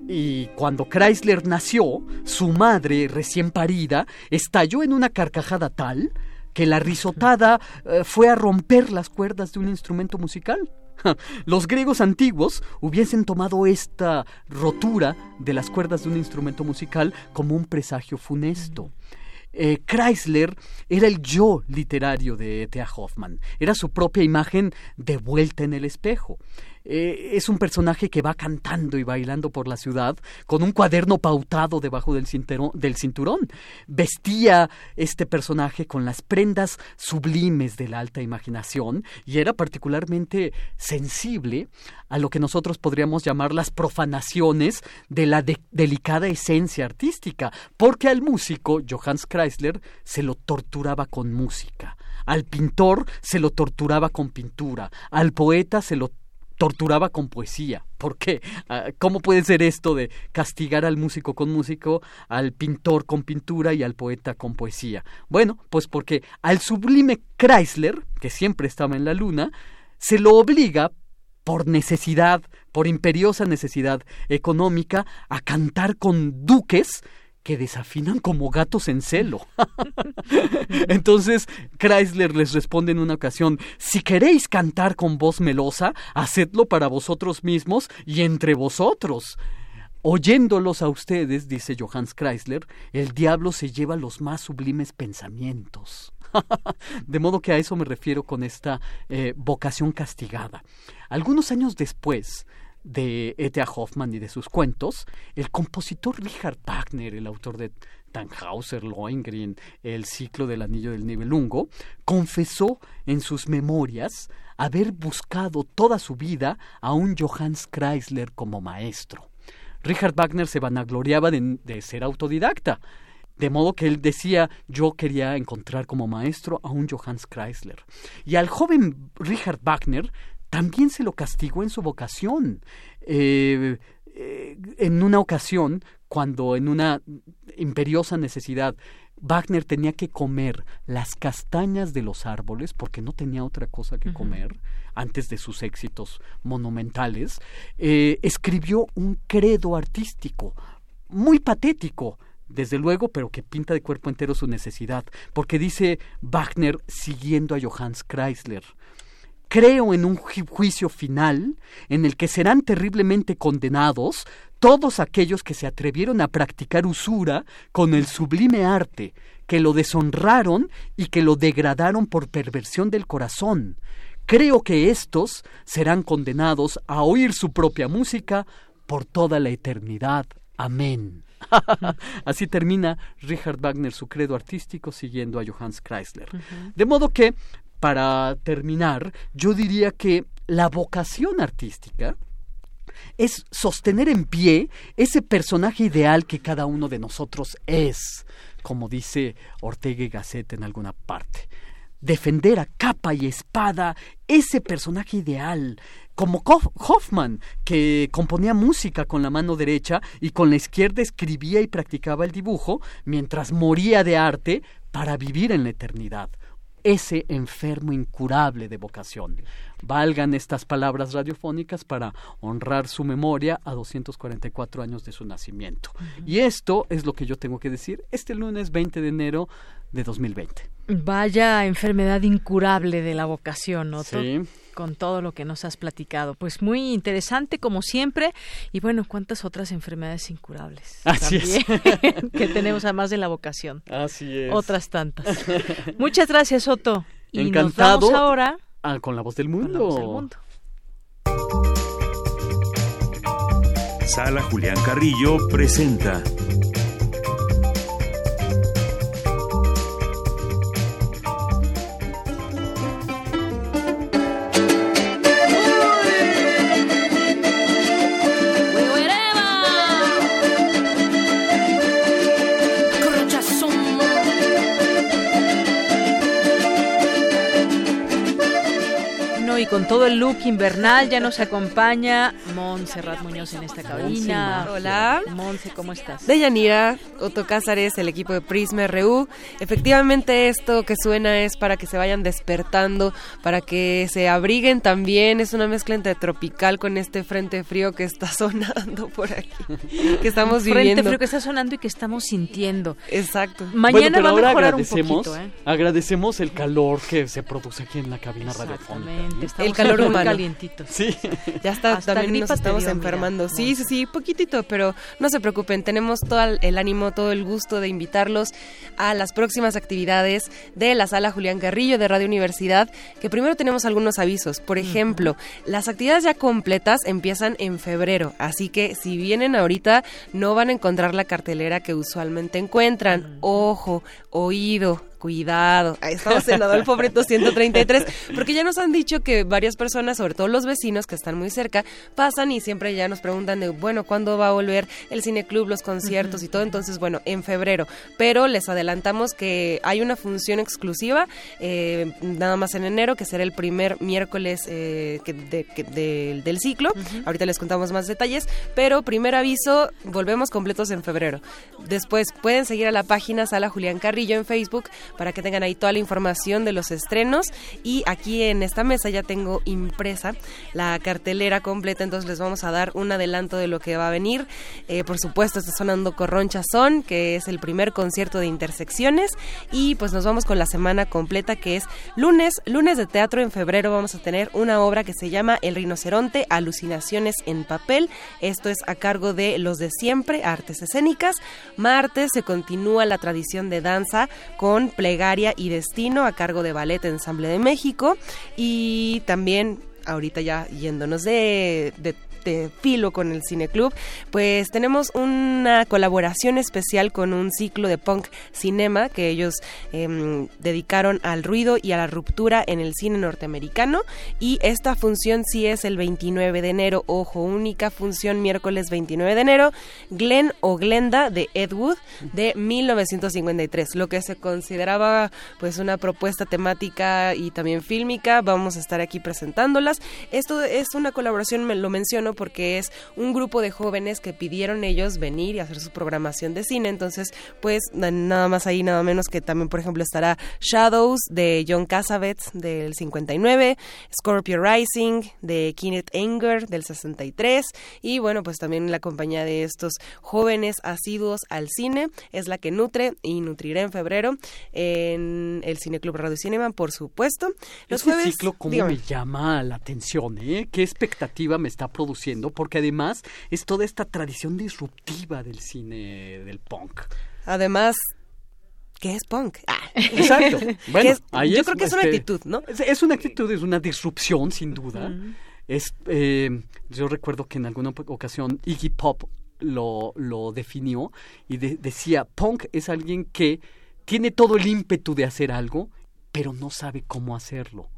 Y cuando Kreisler nació, su madre, recién parida, estalló en una carcajada tal que la risotada eh, fue a romper las cuerdas de un instrumento musical. [LAUGHS] Los griegos antiguos hubiesen tomado esta rotura de las cuerdas de un instrumento musical como un presagio funesto. Eh, Chrysler era el yo literario de E.T.A. Hoffman, era su propia imagen de vuelta en el espejo. Eh, es un personaje que va cantando y bailando por la ciudad con un cuaderno pautado debajo del, del cinturón. Vestía este personaje con las prendas sublimes de la alta imaginación y era particularmente sensible a lo que nosotros podríamos llamar las profanaciones de la delicada esencia artística, porque al músico Johannes Kreisler se lo torturaba con música. Al pintor se lo torturaba con pintura, al poeta se lo torturaba con poesía. ¿Por qué? Ah, ¿Cómo puede ser esto de castigar al músico con músico, al pintor con pintura y al poeta con poesía? Bueno, pues porque al sublime Chrysler, que siempre estaba en la luna, se lo obliga por necesidad, por imperiosa necesidad económica, a cantar con duques que desafinan como gatos en celo. [LAUGHS] Entonces Chrysler les responde en una ocasión, si queréis cantar con voz melosa, hacedlo para vosotros mismos y entre vosotros. Oyéndolos a ustedes, dice Johannes Chrysler, el diablo se lleva los más sublimes pensamientos. [LAUGHS] de modo que a eso me refiero con esta eh, vocación castigada. Algunos años después, de E.T.A. Hoffman y de sus cuentos, el compositor Richard Wagner, el autor de Tannhauser, Lohengrin, El ciclo del anillo del Nibelungo, confesó en sus memorias haber buscado toda su vida a un Johannes Kreisler como maestro. Richard Wagner se vanagloriaba de, de ser autodidacta, de modo que él decía, yo quería encontrar como maestro a un Johannes Kreisler. Y al joven Richard Wagner también se lo castigó en su vocación. Eh, eh, en una ocasión, cuando en una imperiosa necesidad Wagner tenía que comer las castañas de los árboles porque no tenía otra cosa que comer antes de sus éxitos monumentales, eh, escribió un credo artístico muy patético, desde luego, pero que pinta de cuerpo entero su necesidad, porque dice Wagner siguiendo a Johannes Kreisler, creo en un juicio final en el que serán terriblemente condenados todos aquellos que se atrevieron a practicar usura con el sublime arte, que lo deshonraron y que lo degradaron por perversión del corazón. Creo que éstos serán condenados a oír su propia música por toda la eternidad. Amén. [LAUGHS] Así termina Richard Wagner su credo artístico siguiendo a Johannes Chrysler. De modo que, para terminar, yo diría que la vocación artística es sostener en pie ese personaje ideal que cada uno de nosotros es, como dice Ortega y Gasset en alguna parte. Defender a capa y espada ese personaje ideal, como Hoffman, que componía música con la mano derecha y con la izquierda escribía y practicaba el dibujo, mientras moría de arte para vivir en la eternidad ese enfermo incurable de vocación. Valgan estas palabras radiofónicas para honrar su memoria a 244 años de su nacimiento. Y esto es lo que yo tengo que decir este lunes 20 de enero de 2020. Vaya enfermedad incurable de la vocación, ¿no? Sí con todo lo que nos has platicado. Pues muy interesante como siempre y bueno, cuántas otras enfermedades incurables Así es. [LAUGHS] que tenemos además de la vocación. Así es. Otras tantas. Muchas gracias, Otto. Y Encantado. Nos ahora ah, con la voz del mundo. Con la voz del mundo. Sala Julián Carrillo presenta todo el look invernal ya nos acompaña Montserrat Muñoz en esta cabina. Hola. Monse, ¿cómo estás? Deyanira, Otto Cázares, el equipo de Prisma RU. Efectivamente esto que suena es para que se vayan despertando, para que se abriguen también. Es una mezcla entre tropical con este frente frío que está [LAUGHS] sonando por aquí, que estamos viviendo. Frente frío que está sonando y que estamos sintiendo. Exacto. Mañana va a mejorar un poquito, ¿eh? Agradecemos el calor que se produce aquí en la cabina radiofónica el calor humano. Calientito. Sí. Ya está, también nos estamos enfermando. Sí, sí, sí, poquitito, pero no se preocupen, tenemos todo el ánimo, todo el gusto de invitarlos a las próximas actividades de la sala Julián Carrillo de Radio Universidad, que primero tenemos algunos avisos. Por ejemplo, las actividades ya completas empiezan en febrero, así que si vienen ahorita no van a encontrar la cartelera que usualmente encuentran. Ojo, oído, cuidado. Estamos en Adolfo Breto 133, porque ya nos han dicho que varias personas, sobre todo los vecinos que están muy cerca, pasan y siempre ya nos preguntan de, bueno, ¿cuándo va a volver el cineclub, los conciertos y todo? Entonces, bueno, en febrero. Pero les adelantamos que hay una función exclusiva, eh, nada más en enero, que será el primer miércoles eh, del ciclo. Ahorita les contamos más detalles, pero primer aviso, volvemos completos en febrero. Después pueden seguir a la página Sala Julián Carrillo en Facebook para que tengan ahí toda la información de los estrenos. Y aquí en esta mesa ya tengo impresa la cartelera completa, entonces les vamos a dar un adelanto de lo que va a venir. Eh, por supuesto, está sonando Corroncha Son, que es el primer concierto de Intersecciones. Y pues nos vamos con la semana completa, que es lunes, lunes de teatro en febrero. Vamos a tener una obra que se llama El rinoceronte, alucinaciones en papel. Esto es a cargo de los de siempre, artes escénicas. Martes se continúa la tradición de danza con Plegaria y Destino a cargo de Ballet Ensamble de México. Y también ahorita ya yéndonos de, de este filo con el Cine Club, pues tenemos una colaboración especial con un ciclo de punk cinema que ellos em, dedicaron al ruido y a la ruptura en el cine norteamericano. Y esta función sí es el 29 de enero, ojo, única función miércoles 29 de enero, Glenn o Glenda de Ed Wood de 1953, lo que se consideraba pues una propuesta temática y también fílmica. Vamos a estar aquí presentándolas. Esto es una colaboración, me lo menciono porque es un grupo de jóvenes que pidieron ellos venir y hacer su programación de cine. Entonces, pues nada más ahí, nada menos que también, por ejemplo, estará Shadows de John Cassavetes del 59, Scorpio Rising de Kenneth Anger del 63 y bueno, pues también la compañía de estos jóvenes asiduos al cine es la que nutre y nutrirá en febrero en el Cine Club Radio Cinema, por supuesto. Los jueves, ciclo cómo me llama la atención, ¿eh? ¿Qué expectativa me está produciendo? Porque además es toda esta tradición disruptiva del cine del punk. Además, ¿qué es punk? Ah. Exacto. [LAUGHS] Bueno, yo creo que es una este, actitud, ¿no? Es, una actitud, es una disrupción, sin duda. Es, eh, yo recuerdo que en alguna ocasión Iggy Pop lo, lo definió y decía, punk es alguien que tiene todo el ímpetu de hacer algo, pero no sabe cómo hacerlo.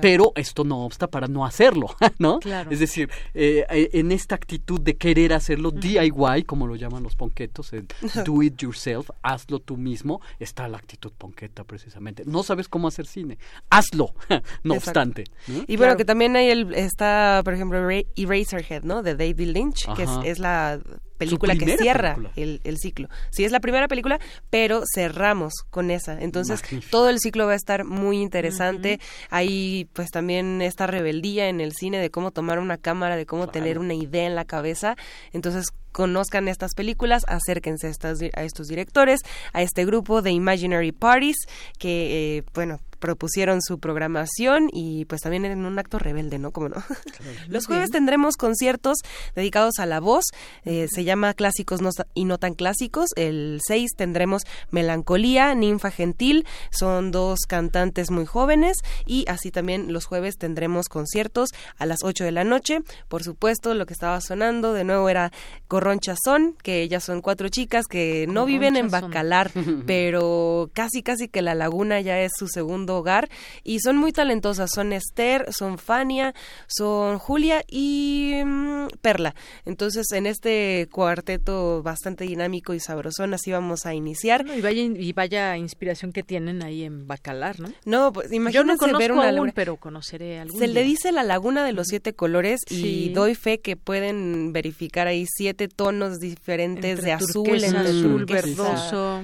Pero esto no obsta para no hacerlo, [LAUGHS] ¿no? Es decir, eh, eh, en esta actitud de querer hacerlo DIY, como lo llaman los ponquetos, el [LAUGHS] do it yourself, hazlo tú mismo, está la actitud ponqueta precisamente. No sabes cómo hacer cine, hazlo, [LAUGHS] no obstante. Y bueno, que también hay el, está, por ejemplo, Eraserhead, ¿no? De David Lynch, que es, la película que cierra El, ciclo. Sí, es la primera película, pero cerramos con esa. Entonces, todo el ciclo va a estar muy interesante. Hay pues también esta rebeldía en el cine de cómo tomar una cámara, de cómo tener una idea en la cabeza. Entonces, conozcan estas películas, acérquense a, estas, a estos directores, a este grupo de Imaginary Parties, que, eh, bueno, propusieron su programación y pues también en un acto rebelde, ¿no? Como no. [LAUGHS] Los jueves tendremos conciertos dedicados a la voz, eh, se llama Clásicos y no tan clásicos. El 6 tendremos Melancolía, Ninfa Gentil, son dos cantantes muy jóvenes y así también los jueves tendremos conciertos a las 8 de la noche. Por supuesto, lo que estaba sonando de nuevo era Corronchazón, que ellas son cuatro chicas que no viven en Bacalar, [LAUGHS] pero casi casi que la laguna ya es su segundo hogar y son muy talentosas. Son Esther, son Fania, son Julia y mm, Perla. Entonces, en este cuarteto bastante dinámico y sabrosón, así vamos a iniciar. y, vaya, y vaya inspiración que tienen ahí en Bacalar, ¿no? No, pues imagínense Yo no ver una aún, pero conoceré algún Se le dice la laguna de los siete colores y doy fe que pueden verificar ahí siete tonos diferentes de azul, en azul, verdoso.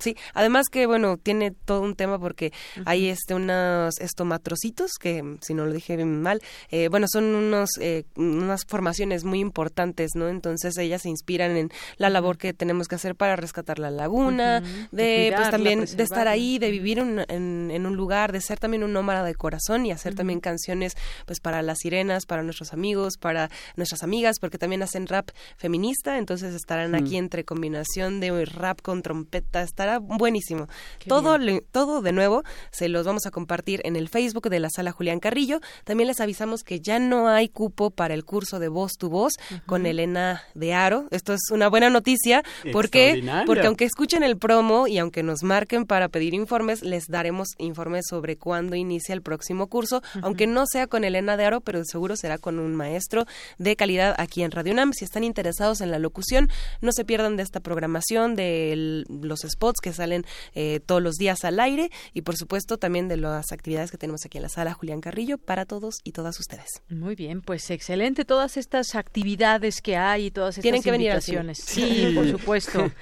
Sí. además que bueno, tiene todo un tema porque hay este unos estomatrocitos que si no lo dije mal, eh, bueno, son unos eh, unas formaciones muy importantes, ¿no? Entonces ellas se inspiran en la labor que tenemos que hacer para rescatar la laguna, de, pues también de estar ahí, de vivir en, un lugar, de ser también un nómada de corazón y hacer también canciones pues para las sirenas, para nuestros amigos, para nuestras amigas, porque también hacen rap feminista, entonces estarán aquí entre combinación de rap con trompeta, estará buenísimo. todo todo de nuevo se los vamos a compartir en el Facebook de la Sala Julián Carrillo. También les avisamos que ya no hay cupo para el curso de voz tu voz con Elena de Aro. Esto es una buena noticia porque porque aunque escuchen el promo y aunque nos marquen para pedir informes, les daremos informes sobre cuándo inicia el próximo curso, aunque no sea con Elena de Aro, pero seguro será con un maestro de calidad aquí en Radio UNAM. Si están interesados en la locución, no se pierdan de esta programación, de los spots que salen eh, todos los días al aire y por supuesto también de las actividades que tenemos aquí en la sala Julián Carrillo para todos y todas ustedes. Muy bien, pues excelente todas estas actividades que hay y todas estas Tienen que invitaciones. [LAUGHS] sí, por supuesto.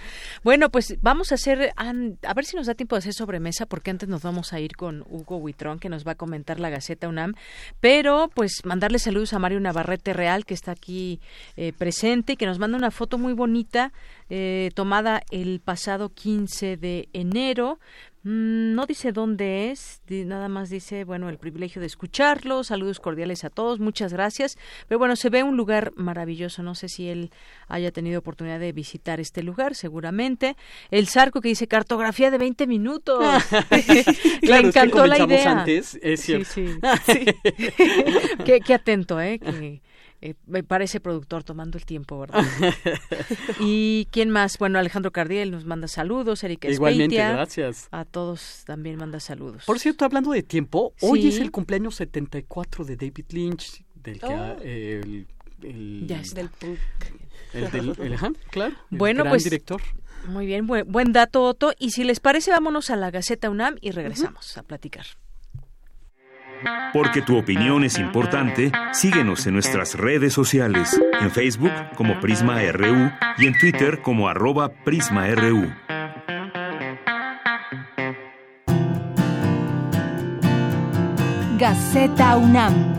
bueno, pues vamos a hacer a ver si nos da tiempo de hacer sobremesa porque antes nos vamos a ir con Hugo Huitrón que nos va a comentar la Gaceta UNAM, pero pues mandarle saludos a Mario Navarrete Real que está aquí eh, presente y que nos manda una foto muy bonita eh, tomada el pasado 15 de enero Mm, no dice dónde es, nada más dice, bueno, el privilegio de escucharlo, saludos cordiales a todos, muchas gracias. Pero bueno, se ve un lugar maravilloso, no sé si él haya tenido oportunidad de visitar este lugar, seguramente. El Zarco que dice cartografía de 20 minutos. [LAUGHS] [LAUGHS] Le encantó la idea. Antes, es cierto. Sí, [LAUGHS] sí. qué, qué, atento, ¿eh? Que, eh, me parece productor tomando el tiempo, ¿verdad? [LAUGHS] ¿Y quién más? Bueno, Alejandro Cardiel nos manda saludos, Erika Igualmente, gracias. A todos también manda saludos. Por cierto, hablando de tiempo, hoy es el cumpleaños 74 de David Lynch, del que oh. el, ya es del El del, el, claro. bueno, pues director. Muy bien, buen, dato, Otto. Y si les parece, vámonos a la Gaceta UNAM y regresamos a platicar. Porque tu opinión es importante, síguenos en nuestras redes sociales, en Facebook como Prisma RU y en Twitter como arroba PrismaRU. Gaceta UNAM.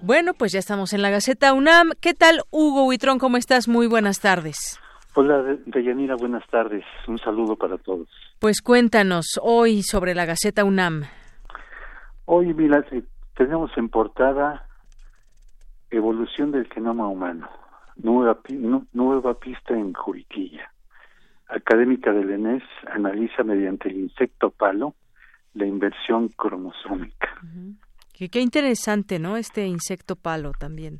Bueno, pues ya estamos en la Gaceta UNAM. ¿Qué tal, Hugo Huitrón? ¿Cómo estás? Muy buenas tardes. Hola, Deyanira, buenas tardes. Un saludo para todos. Pues cuéntanos hoy sobre la Gaceta UNAM. Hoy, mira, tenemos en portada Evolución del genoma humano, nueva, nueva pista en Juriquilla. Académica del ENES analiza mediante el insecto palo la inversión cromosómica. Qué, qué interesante, ¿no? Este insecto palo también.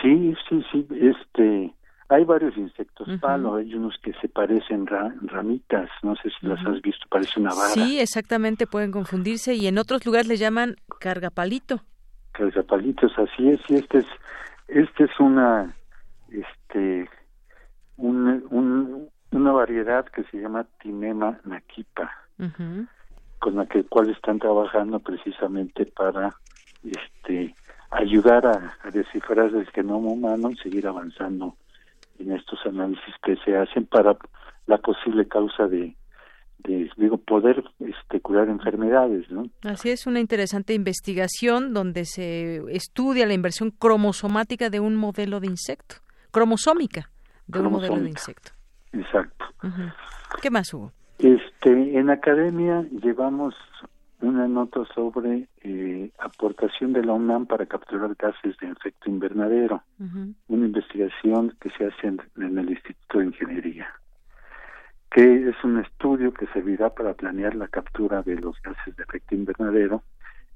Sí, sí, sí. Este, hay varios insectos palo, hay unos que se parecen ramitas, no sé si las has visto, parece una vara. Sí, exactamente, pueden confundirse y en otros lugares le llaman cargapalito. Cargapalitos, así es, y este es, este es una, este, un, una variedad que se llama Tinema naquipa, con la que cual están trabajando precisamente para, este, ayudar a, a descifrar el genoma humano y seguir avanzando en estos análisis que se hacen para la posible causa de, de digo poder este, curar enfermedades no así es una interesante investigación donde se estudia la inversión cromosomática de un modelo de insecto cromosómica de un modelo de insecto. Exacto. Qué más hubo este en academia llevamos una nota sobre eh, aportación de la UNAM para capturar gases de efecto invernadero, una investigación que se hace en, el Instituto de Ingeniería, que es un estudio que servirá para planear la captura de los gases de efecto invernadero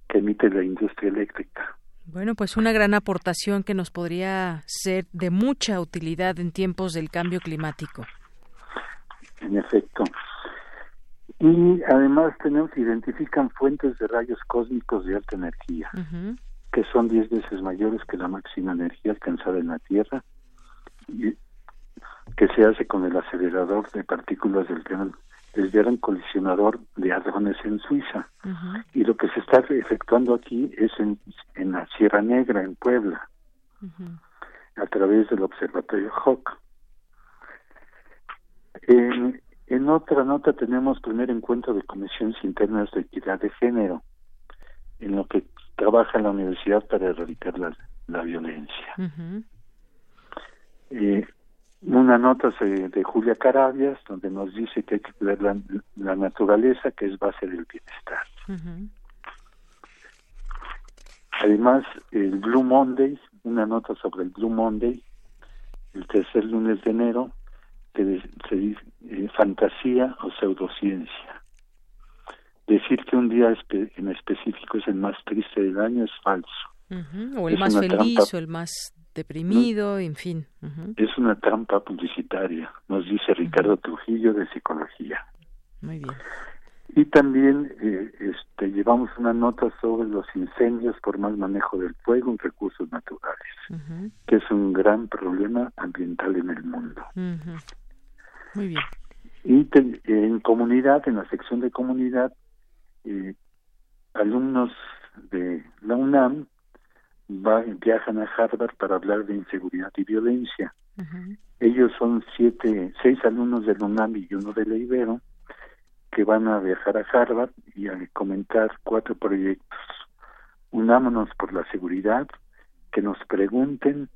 que emite la industria eléctrica. Bueno, pues una gran aportación que nos podría ser de mucha utilidad en tiempos del cambio climático. En efecto. Y además tenemos, identifican fuentes de rayos cósmicos de alta energía, que son 10 veces mayores que la máxima energía alcanzada en la Tierra, y que se hace con el acelerador de partículas del gran, del gran colisionador de hadrones en Suiza. Y lo que se está efectuando aquí es en, en la Sierra Negra, en Puebla, a través del Observatorio Hawk. En, en otra nota tenemos primer encuentro de comisiones internas de equidad de género, en lo que trabaja la universidad para erradicar la, la violencia. eh, una nota de Julia Carabias, donde nos dice que hay que cuidar la, la naturaleza, que es base del bienestar. Además, el Blue Monday, una nota sobre el Blue Monday, el tercer lunes de enero, que se dice eh, fantasía o pseudociencia. Decir que un día en específico es el más triste del año es falso. O el más feliz o el más deprimido, en fin. Es una trampa publicitaria, nos dice Ricardo Trujillo de Psicología. Muy bien. Y también eh, este, llevamos una nota sobre los incendios por mal manejo del fuego en recursos naturales, que es un gran problema ambiental en el mundo. Muy bien. Y en comunidad, en la sección de comunidad, eh, alumnos de la UNAM viajan a Harvard para hablar de inseguridad y violencia. Ellos son siete, seis alumnos de la UNAM y uno de la Ibero que van a viajar a Harvard y a comentar cuatro proyectos. Unámonos por la seguridad, que nos pregunten,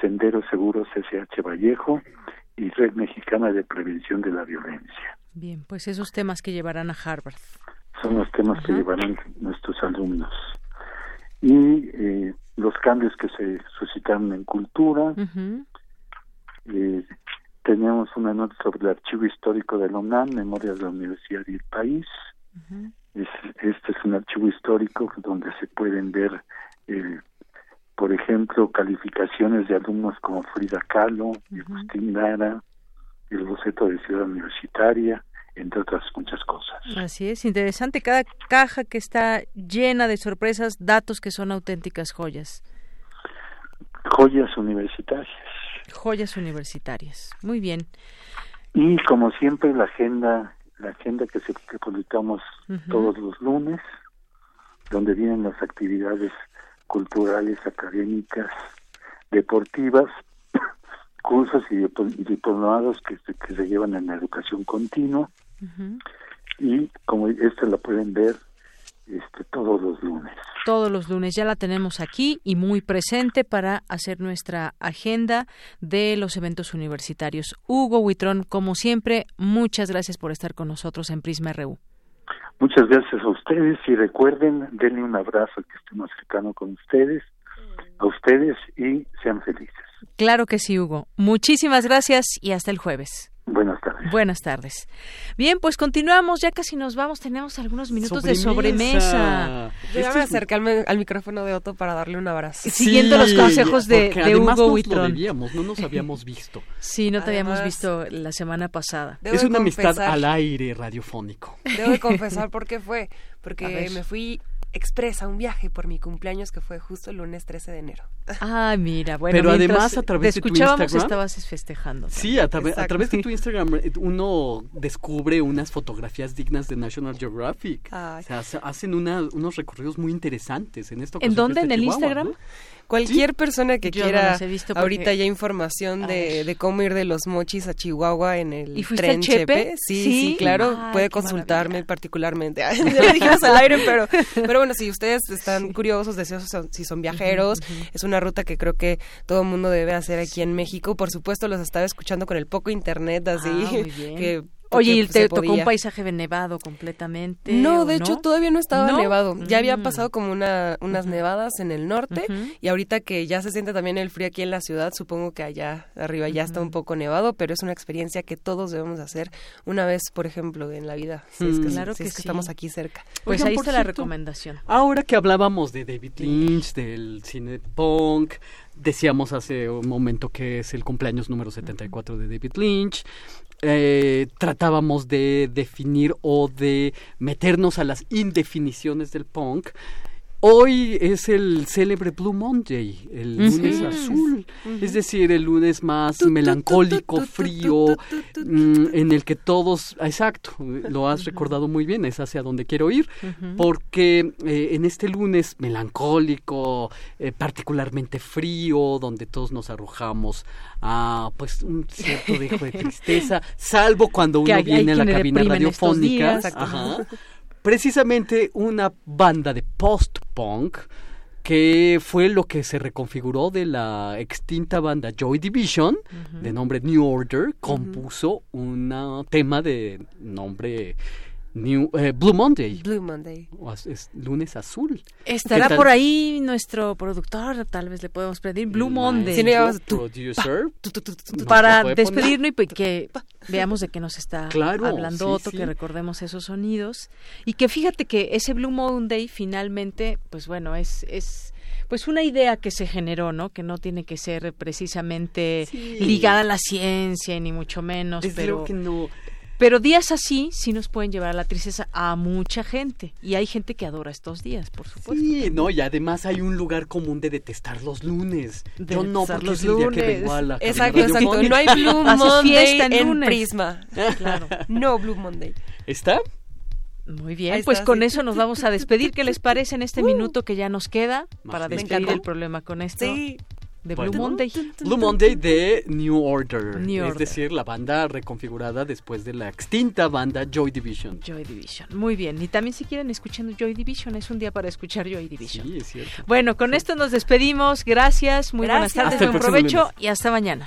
Sendero Seguros SH Vallejo y Red Mexicana de Prevención de la Violencia. Bien, pues esos temas que llevarán a Harvard. Son los temas que llevarán nuestros alumnos. Y eh, los cambios que se suscitaron en cultura. eh, tenemos una nota sobre el archivo histórico de la UNAM, Memorias de la Universidad y el País. es, este es un archivo histórico donde se pueden ver eh, por ejemplo, calificaciones de alumnos como Frida Kahlo, Agustín Lara, el boceto de Ciudad Universitaria, entre otras muchas cosas. Así es, interesante. Cada caja que está llena de sorpresas, datos que son auténticas joyas. Joyas universitarias. Joyas universitarias. Muy bien. Y como siempre la agenda, la agenda que se que publicamos todos los lunes, donde vienen las actividades culturales, académicas, deportivas, [COUGHS] cursos y, diplomados que, que, se llevan en la educación continua. Y como esta la pueden ver este, todos los lunes. Todos los lunes ya la tenemos aquí y muy presente para hacer nuestra agenda de los eventos universitarios. Hugo Huitrón, como siempre, muchas gracias por estar con nosotros en Prisma RU. Muchas gracias a ustedes y recuerden, denle un abrazo que esté más cercano con ustedes, a ustedes y sean felices. Claro que sí, Hugo. Muchísimas gracias y hasta el jueves. Buenas tardes. Buenas tardes. Bien, pues continuamos, ya casi nos vamos, tenemos algunos minutos de sobremesa. Yo voy a acercarme al micrófono de Otto para darle un abrazo. Siguiendo los consejos de, de Hugo Huitrón. no nos habíamos visto. Sí, no te habíamos visto la semana pasada. Es una amistad al aire radiofónico. Debo de [LAUGHS] confesar por qué fue, porque me fui expresa un viaje por mi cumpleaños que fue justo el lunes 13 de enero. Ah, mira, bueno. Pero además a través de tu Instagram. estabas festejando. Sí, a, través de tu Instagram eh, uno descubre unas fotografías dignas de National Geographic. O sea, hacen unos recorridos muy interesantes en esto. ¿En dónde? ¿En el Instagram? Cualquier persona que quiera ahorita ya información de, cómo ir de los mochis a Chihuahua en el tren Chepe. Sí, sí, claro, puede consultarme particularmente. [LAUGHS] [LAUGHS] ya lo dijimos al aire, pero, pero bueno, si ustedes están curiosos, deseosos, si son viajeros, es una ruta que creo que todo el mundo debe hacer aquí en México. Por supuesto, los estaba escuchando con el poco internet así, ah, que Oye, ¿y te tocó un paisaje nevado completamente? No, de hecho todavía no estaba nevado. Ya había mm. pasado como una, unas nevadas en el norte y ahorita que ya se siente también el frío aquí en la ciudad, supongo que allá arriba ya está un poco nevado, pero es una experiencia que todos debemos hacer una vez, por ejemplo, en la vida. Si es que, claro que, estamos aquí cerca. Pues ahí está la recomendación. Ahora que hablábamos de David Lynch, del cine punk, decíamos hace un momento que es el cumpleaños número 74 de David Lynch. Eh, tratábamos de definir o de meternos a las indefiniciones del punk Hoy es el célebre Blue Monday, el lunes azul, es decir, el lunes más melancólico, frío, en el que todos, exacto, lo has recordado muy bien, es hacia donde quiero ir, porque eh, en este lunes melancólico, eh, particularmente frío, donde todos nos arrojamos a pues un cierto dejo de [LAUGHS] tristeza, salvo cuando uno viene a la cabina radiofónica precisamente una banda de post-punk que fue lo que se reconfiguró de la extinta banda Joy Division, de nombre New Order, compuso un tema de nombre New, eh, Blue Monday. Blue Monday. Es lunes azul. Estará por ahí nuestro productor, tal vez le podemos pedir Blue Monday. producer. Para despedirnos y que veamos de qué nos está hablando Otto, que recordemos esos sonidos. Y que fíjate que ese Blue Monday finalmente, pues bueno, es... es pues una idea que se generó, ¿no? Que no tiene que ser precisamente ligada a la ciencia ni mucho menos, pero que no pero días así sí nos pueden llevar a la tristeza a mucha gente. Y hay gente que adora estos días, por supuesto. Sí, no, y además hay un lugar común de detestar los lunes. Yo no, porque los es el día que vengo a la Exacto, exacto. No hay Blue [LAUGHS] Monday en, Prisma. Claro. No Blue Monday. ¿Está? Muy bien, pues con eso nos vamos a despedir. ¿Qué les parece en este [LAUGHS] uh. minuto que ya nos queda para despedir el problema con esto? Sí de Blue Monday. Blue Monday de New Order, es decir, la banda reconfigurada después de la extinta banda Joy Division. Joy Division, muy bien. Y también si quieren escuchando Joy Division, es un día para escuchar Joy Division. Sí, es cierto. Bueno, con esto nos despedimos. Gracias, muy buenas tardes, buen provecho y hasta mañana.